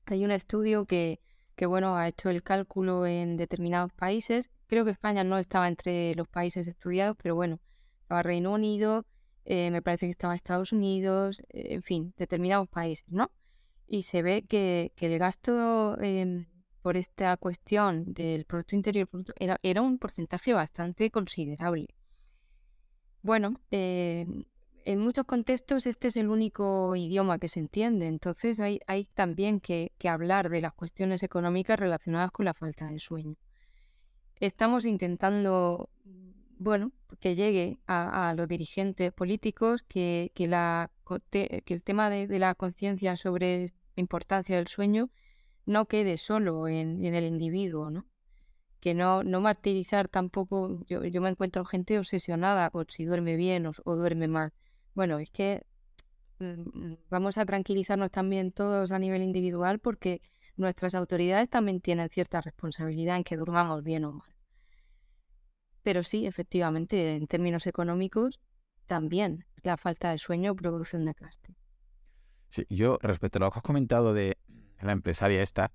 hay un estudio que, bueno, ha hecho el cálculo en determinados países. Creo que España no estaba entre los países estudiados, pero bueno, estaba Reino Unido, eh, me parece que estaba Estados Unidos, eh, en fin, determinados países, ¿no? Y se ve que, el gasto em, por esta cuestión del Producto Interior era, un porcentaje bastante considerable. Bueno, eh, en muchos contextos este es el único idioma que se entiende, entonces hay también que, hablar de las cuestiones económicas relacionadas con la falta de sueño. Estamos intentando, bueno, que llegue a, los dirigentes políticos que, el tema de, la conciencia sobre la importancia del sueño no quede solo en, el individuo, ¿no? que no, no martirizar tampoco, yo, yo me encuentro gente obsesionada con si duerme bien o, o duerme mal bueno, es que mm, vamos a tranquilizarnos también todos a nivel individual porque nuestras autoridades también tienen cierta responsabilidad en que durmamos bien o mal. Pero sí, efectivamente, en términos económicos, también la falta de sueño produce un desgaste. Sí, yo, respecto a lo que has comentado de la empresaria esta,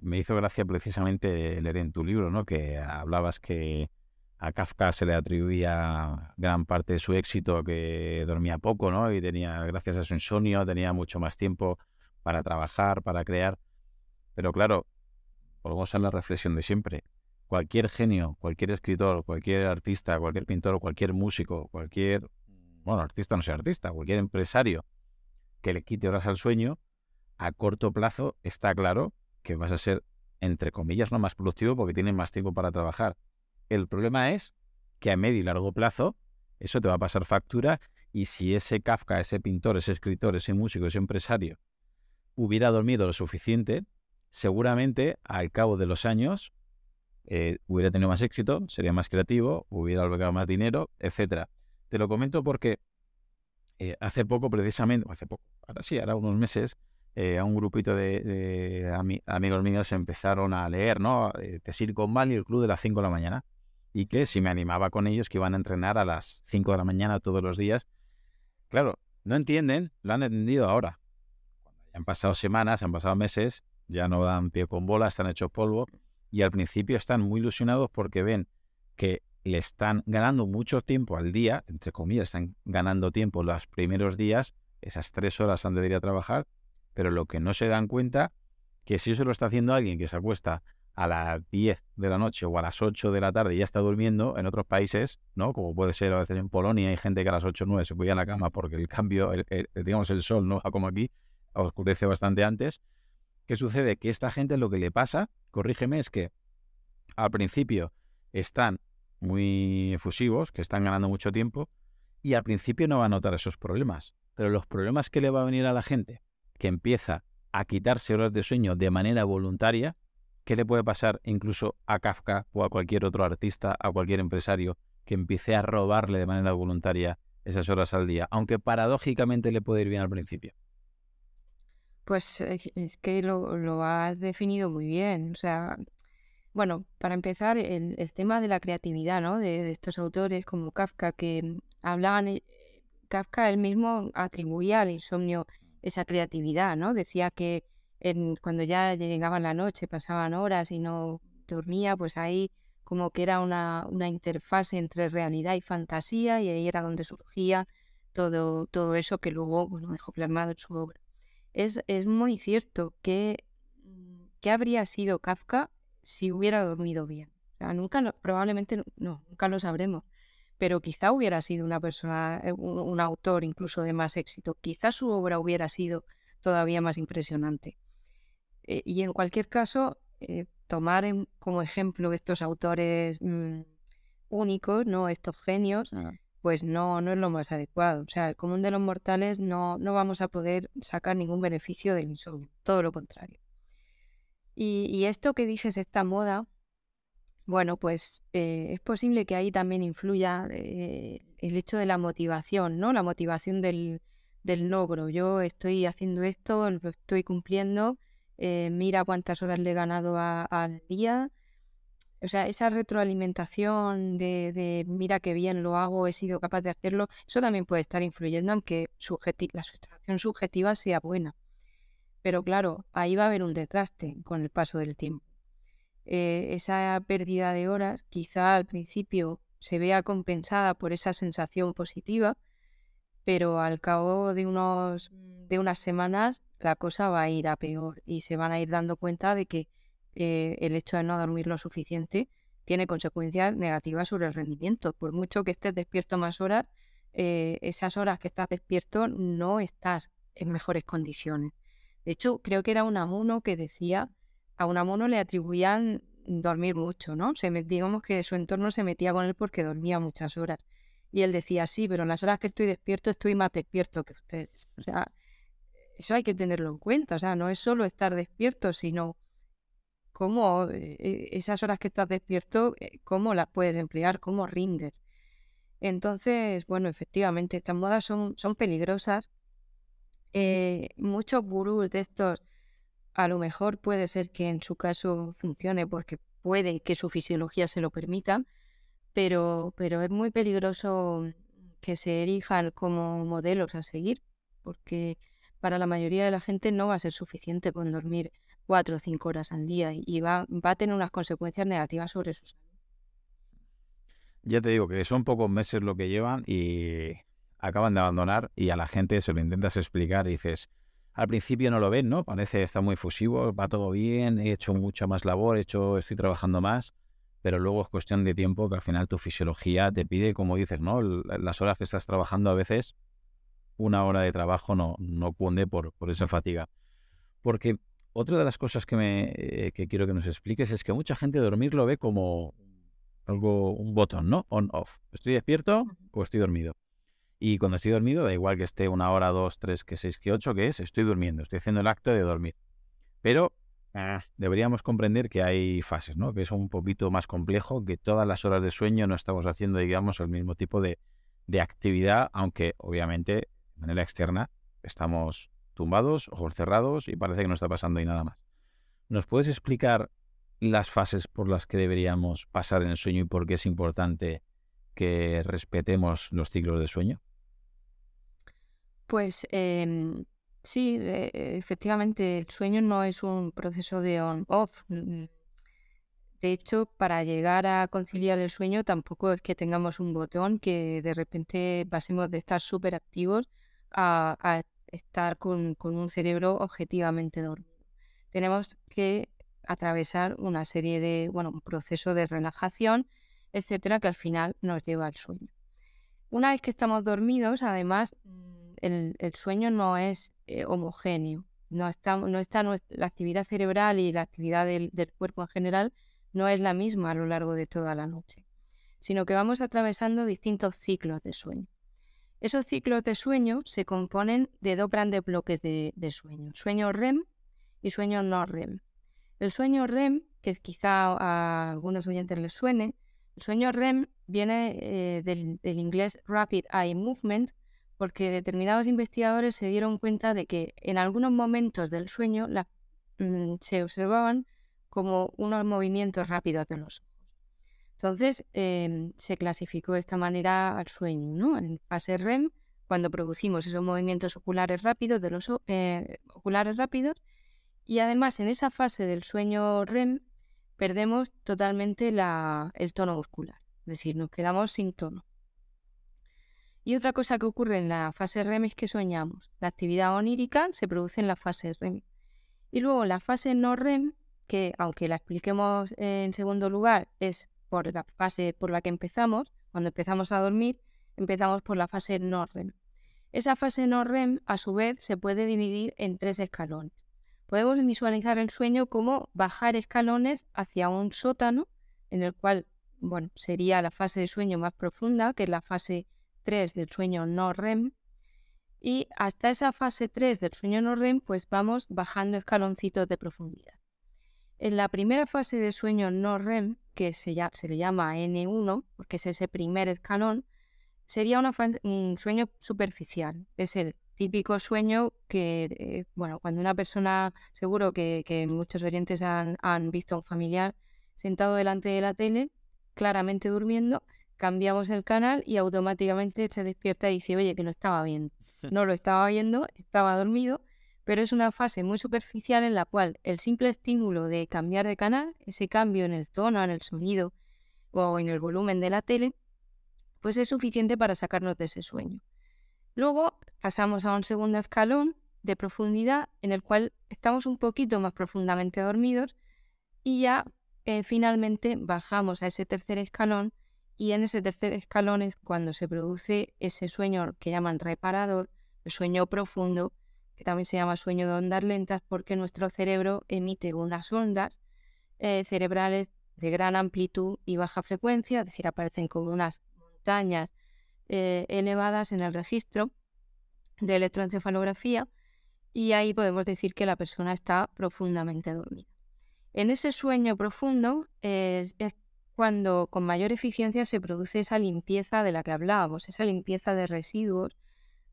me hizo gracia precisamente leer en tu libro, ¿no? Que hablabas que a Kafka se le atribuía gran parte de su éxito que dormía poco, ¿no? Y tenía, gracias a su insomnio, tenía mucho más tiempo para trabajar, para crear. Pero claro, volvemos a la reflexión de siempre. Cualquier genio, cualquier escritor, cualquier artista, cualquier pintor, cualquier músico, cualquier, bueno, artista no sea artista, cualquier empresario que le quite horas al sueño, a corto plazo está claro que vas a ser, entre comillas, no más productivo porque tienes más tiempo para trabajar. El problema es que a medio y largo plazo eso te va a pasar factura y si ese Kafka, ese pintor, ese escritor, ese músico, ese empresario hubiera dormido lo suficiente, seguramente al cabo de los años eh, hubiera tenido más éxito, sería más creativo, hubiera albergado más dinero, etcétera. Te lo comento porque eh, hace poco, precisamente, hace poco, ahora sí, ahora unos meses, eh, a un grupito de, amigos míos empezaron a leer, ¿no? Tesir con Mal y el club de las 5 de la mañana. Y que si me animaba con ellos, que iban a entrenar a las 5 de la mañana todos los días. Claro, no entienden, lo han entendido ahora. han pasado semanas, han pasado meses, ya no dan pie con bola, están hechos polvo. Y al principio están muy ilusionados porque ven que le están ganando mucho tiempo al día, entre comillas, están ganando tiempo los primeros días, esas tres horas antes de ir a trabajar, pero lo que no se dan cuenta, que si eso lo está haciendo alguien que se acuesta a las 10 de la noche o a las 8 de la tarde y ya está durmiendo en otros países, ¿no? Como puede ser a veces en Polonia, hay gente que a las 8 o 9 se voy a la cama porque el cambio, digamos, el sol, ¿no? Como aquí, oscurece bastante antes. ¿Qué sucede? Que esta gente lo que le pasa, corrígeme, es que al principio están muy efusivos, que están ganando mucho tiempo, y al principio no va a notar esos problemas. Pero los problemas que le va a venir a la gente que empieza a quitarse horas de sueño de manera voluntaria, ¿qué le puede pasar incluso a Kafka o a cualquier otro artista, a cualquier empresario que empiece a robarle de manera voluntaria esas horas al día? Aunque paradójicamente le puede ir bien al principio. Pues eh, es que lo, has definido muy bien. O sea, bueno, para empezar, el, tema de la creatividad, ¿no? De, estos autores como Kafka que hablaban, eh, Kafka él mismo atribuía al insomnio esa creatividad, ¿no? Decía que cuando ya llegaba la noche, pasaban horas y no dormía, pues ahí como que era una, una interfase entre realidad y fantasía y ahí era donde surgía todo, todo eso que luego bueno, dejó plasmado en su obra. Es, es muy cierto que, mm, habría sido Kafka si hubiera dormido bien. Nunca probablemente no, nunca lo sabremos pero quizá hubiera sido una persona, eh, un, autor incluso de más éxito, quizá su obra hubiera sido todavía más impresionante. Eh, y en cualquier caso, eh, tomar como ejemplo estos autores mm, únicos, ¿no? estos genios, ah. Pues no, no es lo más adecuado. O sea, el común de los mortales no, no vamos a poder sacar ningún beneficio del insomnio, todo lo contrario. Y, y esto que dices, esta moda, bueno, pues eh, es posible que ahí también influya eh, el hecho de la motivación, ¿no? La motivación del, logro. Yo estoy haciendo esto, lo estoy cumpliendo, eh, mira cuántas horas le he ganado al día. O sea, esa retroalimentación de, mira qué bien lo hago, he sido capaz de hacerlo, eso también puede estar influyendo en que la sustracción subjetiva sea buena. Pero claro, ahí va a haber un desgaste con el paso del tiempo. Eh, esa pérdida de horas quizá al principio se vea compensada por esa sensación positiva, pero al cabo de, unos, de unas semanas la cosa va a ir a peor y se van a ir dando cuenta de que eh, el hecho de no dormir lo suficiente tiene consecuencias negativas sobre el rendimiento. Por mucho que estés despierto más horas, eh, esas horas que estás despierto no estás en mejores condiciones. De hecho, creo que era un amuno que decía a Unamuno le atribuían dormir mucho, ¿no? Se digamos que su entorno se metía con él porque dormía muchas horas. Y él decía, sí, pero en las horas que estoy despierto estoy más despierto que ustedes. O sea, eso hay que tenerlo en cuenta. O sea, no es solo estar despierto, sino cómo eh, eh, esas horas que estás despierto, eh, cómo las puedes emplear, cómo rindes. Entonces, bueno, efectivamente, estas modas son, son peligrosas. muchos gurús de estos a lo mejor puede ser que en su caso funcione porque puede que su fisiología se lo permita, pero, pero es muy peligroso que se erijan como modelos a seguir, porque para la mayoría de la gente no va a ser suficiente con dormir cuatro o cinco horas al día y va, va a tener unas consecuencias negativas sobre su salud. Ya te digo que son pocos meses lo que llevan y acaban de abandonar y a la gente se lo intentas explicar y dices, al principio no lo ven, ¿no? Parece está muy fusivo, va todo bien, he hecho mucha más labor, he hecho, estoy trabajando más, pero luego es cuestión de tiempo que al final tu fisiología te pide, como dices, ¿no? Las horas que estás trabajando a veces, una hora de trabajo no, no cunde por, por esa fatiga. Porque otra de las cosas que, me, eh, que quiero que nos expliques es que mucha gente dormir lo ve como algo, un botón, ¿no? On-off. ¿Estoy despierto o estoy dormido? Y cuando estoy dormido, da igual que esté una hora, dos, tres, que seis, que ocho, que es, estoy durmiendo, estoy haciendo el acto de dormir. Pero ah, deberíamos comprender que hay fases, ¿no? Que es un poquito más complejo, que todas las horas de sueño no estamos haciendo, digamos, el mismo tipo de, de actividad, aunque obviamente de manera externa estamos tumbados, ojos cerrados y parece que no está pasando ahí nada más. ¿Nos puedes explicar las fases por las que deberíamos pasar en el sueño y por qué es importante que respetemos los ciclos de sueño? Pues em, sí, e, efectivamente, el sueño no es un proceso de on-off. Mm, de hecho, para llegar a conciliar el sueño tampoco es que tengamos un botón que de repente pasemos de estar súper activos a, estar con, un cerebro objetivamente dormido. Tenemos que atravesar una serie de, bueno, un proceso de relajación, etcétera, que al final nos lleva al sueño. Una vez que estamos dormidos, además, mm, el, sueño no es eh, homogéneo. No está, la actividad cerebral y la actividad del cuerpo en general no es la misma a lo largo de toda la noche, sino que vamos atravesando distintos ciclos de sueño. Esos ciclos de sueño se componen de dos grandes bloques de, sueño, sueño REM y sueño no REM. El sueño REM, que quizá a algunos oyentes les suene, el sueño REM viene eh, del, inglés Rapid Eye Movement porque determinados investigadores se dieron cuenta de que en algunos momentos del sueño mm, se observaban como unos movimientos rápidos de los ojos. Entonces em, se clasificó de esta manera al sueño, ¿no? En fase REM, cuando producimos esos movimientos oculares rápidos de los eh, oculares rápidos y además en esa fase del sueño REM perdemos totalmente el tono muscular, es decir, nos quedamos sin tono. Y otra cosa que ocurre en la fase REM es que soñamos. La actividad onírica se produce en la fase REM. Y luego la fase no REM, que aunque la expliquemos en segundo lugar, es por la fase por la que empezamos, cuando empezamos a dormir, empezamos por la fase no REM. Esa fase no REM, a su vez, se puede dividir en tres escalones podemos visualizar el sueño como bajar escalones hacia un sótano, en el cual, bueno, sería la fase de sueño más profunda, que es la fase 3 del sueño no REM. Y hasta esa fase 3 del sueño no REM, pues vamos bajando escaloncitos de profundidad. En la primera fase de sueño no REM, que se, se le llama N1, porque es ese primer escalón, sería un sueño superficial. Es el típico sueño que, eh, bueno, cuando una persona, seguro que, muchos oyentes han, visto a un familiar sentado delante de la tele, claramente durmiendo, cambiamos el canal y automáticamente se despierta y dice, oye, que lo estaba viendo. No lo estaba viendo, estaba dormido, pero es una fase muy superficial en la cual el simple estímulo de cambiar de canal, ese cambio en el tono, en el sonido o en el volumen de la tele, pues es suficiente para sacarnos de ese sueño. Luego pasamos a un segundo escalón de profundidad en el cual estamos un poquito más profundamente dormidos y ya eh, finalmente bajamos a ese tercer escalón y en ese tercer escalón es cuando se produce ese sueño que llaman reparador, el sueño profundo, que también se llama sueño de ondas lentas porque nuestro cerebro emite unas ondas eh, cerebrales de gran amplitud y baja frecuencia, es decir, aparecen como unas montañas eh, elevadas en el registro de electroencefalografía y ahí podemos decir que la persona está profundamente dormida. En ese sueño profundo es, cuando con mayor eficiencia se produce esa limpieza de la que hablábamos, esa limpieza de residuos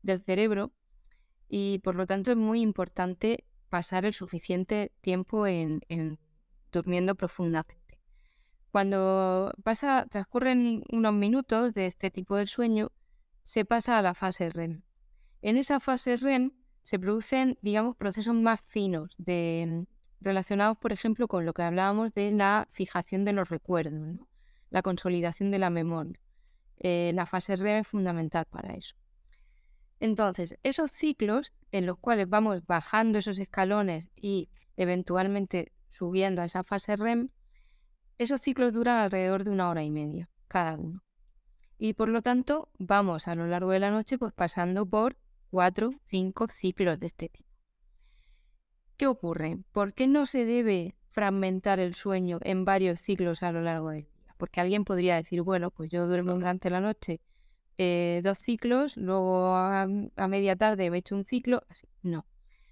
del cerebro y por lo tanto es muy importante pasar el suficiente tiempo en durmiendo profundamente. Cuando pasa, transcurren unos minutos de este tipo de sueño, se pasa a la fase REM. En esa fase REM se producen, digamos, procesos más finos de, relacionados, por ejemplo, con lo que hablábamos de la fijación de los recuerdos, la consolidación de la memoria. Eh, la fase REM es fundamental para eso. Entonces, esos ciclos en los cuales vamos bajando esos escalones y eventualmente subiendo a esa fase REM, esos ciclos duran alrededor de una hora y media cada uno. Y por lo tanto, vamos a lo largo de la noche pues pasando por cuatro, cinco ciclos de este tipo. ¿Qué ocurre? ¿Por qué no se debe fragmentar el sueño en varios ciclos a lo largo del día? Porque alguien podría decir, bueno, pues yo duermo durante la noche eh, dos ciclos, luego a, media tarde me echo un ciclo, así. No,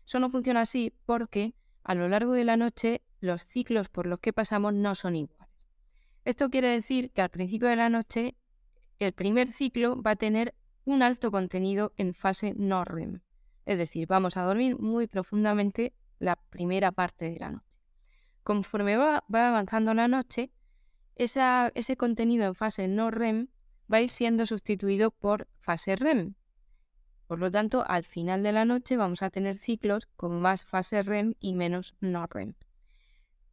eso no funciona así porque a lo largo de la noche los ciclos por los que pasamos no son iguales. Esto quiere decir que al principio de la noche el primer ciclo va a tener un alto contenido en fase no REM. Es decir, vamos a dormir muy profundamente la primera parte de la noche. Conforme va, avanzando la noche, ese contenido en fase no REM va a ir siendo sustituido por fase REM. Por lo tanto, al final de la noche vamos a tener ciclos con más fase REM y menos no REM.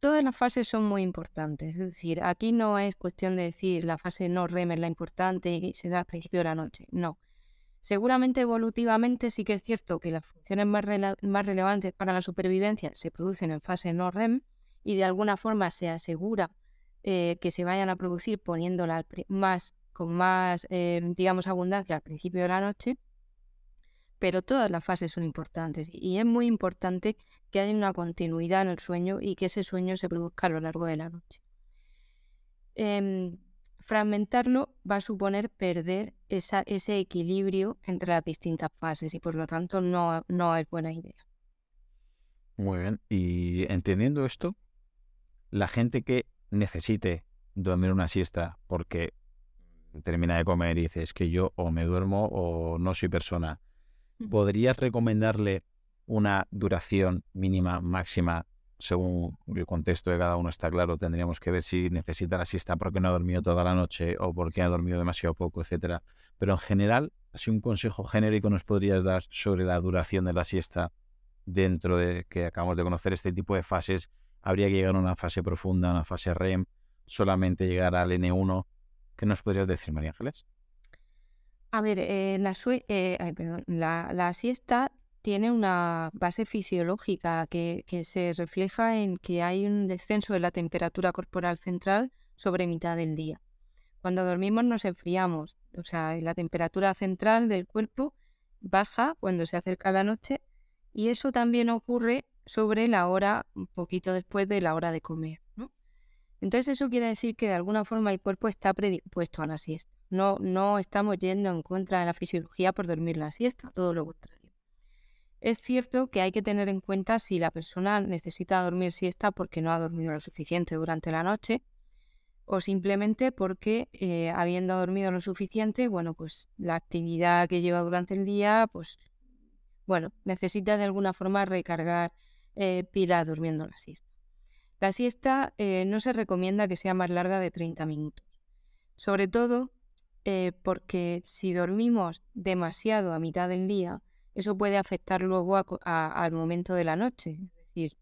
Todas las fases son muy importantes, es decir, aquí no es cuestión de decir la fase no REM es la importante y se da al principio de la noche, no. Seguramente evolutivamente sí que es cierto que las funciones más, más relevantes para la supervivencia se producen en fase no REM y de alguna forma se asegura eh, que se vayan a producir poniéndola más con más, eh, digamos, abundancia al principio de la noche, pero todas las fases son importantes y es muy importante que haya una continuidad en el sueño y que ese sueño se produzca a lo largo de la noche. Em, fragmentarlo va a suponer perder ese equilibrio entre las distintas fases y por lo tanto no, no es buena idea. Muy bien, y entendiendo esto, la gente que necesite dormir una siesta porque termina de comer y dices que yo o me duermo o no soy persona, ¿podrías recomendarle una duración mínima, máxima, según el contexto de cada uno está claro? Tendríamos que ver si necesita la siesta porque no ha dormido toda la noche o porque ha dormido demasiado poco, etcétera. Pero en general, así un consejo genérico nos podrías dar sobre la duración de la siesta dentro de que acabamos de conocer este tipo de fases. Habría que llegar a una fase profunda, a una fase REM, solamente llegar al N1 ¿Qué nos podrías decir, María Ángeles? A ver, eh, la, eh, perdón, la, siesta tiene una base fisiológica que, se refleja en que hay un descenso de la temperatura corporal central sobre mitad del día. Cuando dormimos nos enfriamos, o sea, la temperatura central del cuerpo baja cuando se acerca la noche y eso también ocurre sobre la hora, un poquito después de la hora de comer. Entonces eso quiere decir que de alguna forma el cuerpo está predispuesto a la siesta. No, no estamos yendo en contra de la fisiología por dormir la siesta, todo lo contrario. Es cierto que hay que tener en cuenta si la persona necesita dormir siesta porque no ha dormido lo suficiente durante la noche o simplemente porque eh, habiendo dormido lo suficiente, bueno, pues la actividad que lleva durante el día, pues bueno, necesita de alguna forma recargar eh, pilas durmiendo la siesta. La siesta eh, no se recomienda que sea más larga de 30 minutos, sobre todo eh, porque si dormimos demasiado a mitad del día, eso puede afectar luego al momento de la noche. Es decir,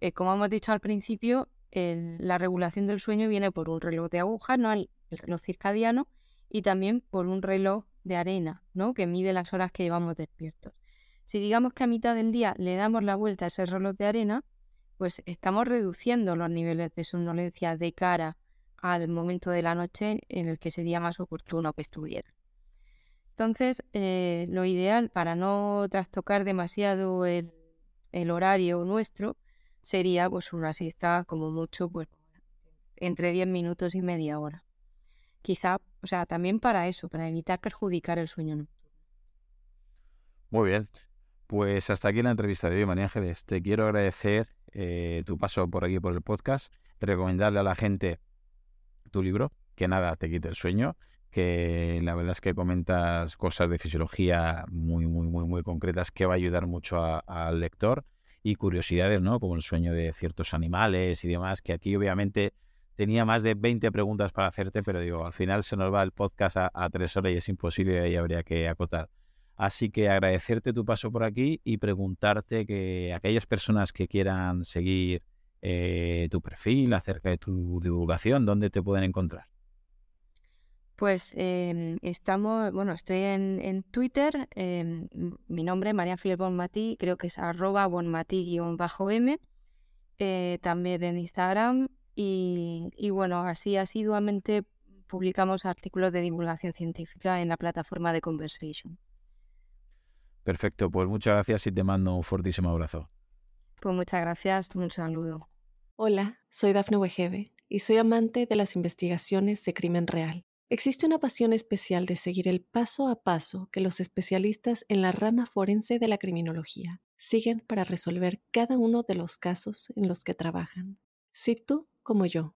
eh, como hemos dicho al principio, la regulación del sueño viene por un reloj de aguja, ¿no? el, reloj circadiano, y también por un reloj de arena, ¿no? que mide las horas que llevamos despiertos. Si digamos que a mitad del día le damos la vuelta a ese reloj de arena, pues estamos reduciendo los niveles de somnolencia de cara al momento de la noche en el que sería más oportuno que estuviera. Entonces, eh, lo ideal para no trastocar demasiado el, horario nuestro sería pues una siesta como mucho pues entre 10 minutos y media hora. Quizá, o sea, también para eso, para evitar perjudicar el sueño nocturno. Muy bien. Pues hasta aquí la entrevista de hoy, María Ángeles. Te quiero agradecer eh, tu paso por aquí por el podcast, recomendarle a la gente tu libro, que nada te quite el sueño, que la verdad es que comentas cosas de fisiología muy, muy, muy, muy concretas que va a ayudar mucho al lector y curiosidades, ¿no? Como el sueño de ciertos animales y demás, que aquí obviamente tenía más de 20 preguntas para hacerte, pero digo, al final se nos va el podcast a, a tres horas y es imposible y ahí habría que acotar. Así que agradecerte tu paso por aquí y preguntarte que aquellas personas que quieran seguir eh, tu perfil acerca de tu divulgación, ¿dónde te pueden encontrar? Pues em, estamos, bueno, estoy en, Twitter, em, mi nombre, María Filipe Bonmatí, creo que es arroba bonmatí-m, eh, también en Instagram y, bueno, así asiduamente publicamos artículos de divulgación científica en la plataforma de Conversation. Perfecto, pues muchas gracias y te mando un fortísimo abrazo. Pues muchas gracias, un saludo. Hola, soy Dafne Wegebe y soy amante de las investigaciones de crimen real. Existe una pasión especial de seguir el paso a paso que los especialistas en la rama forense de la criminología siguen para resolver cada uno de los casos en los que trabajan. Si tú, como yo,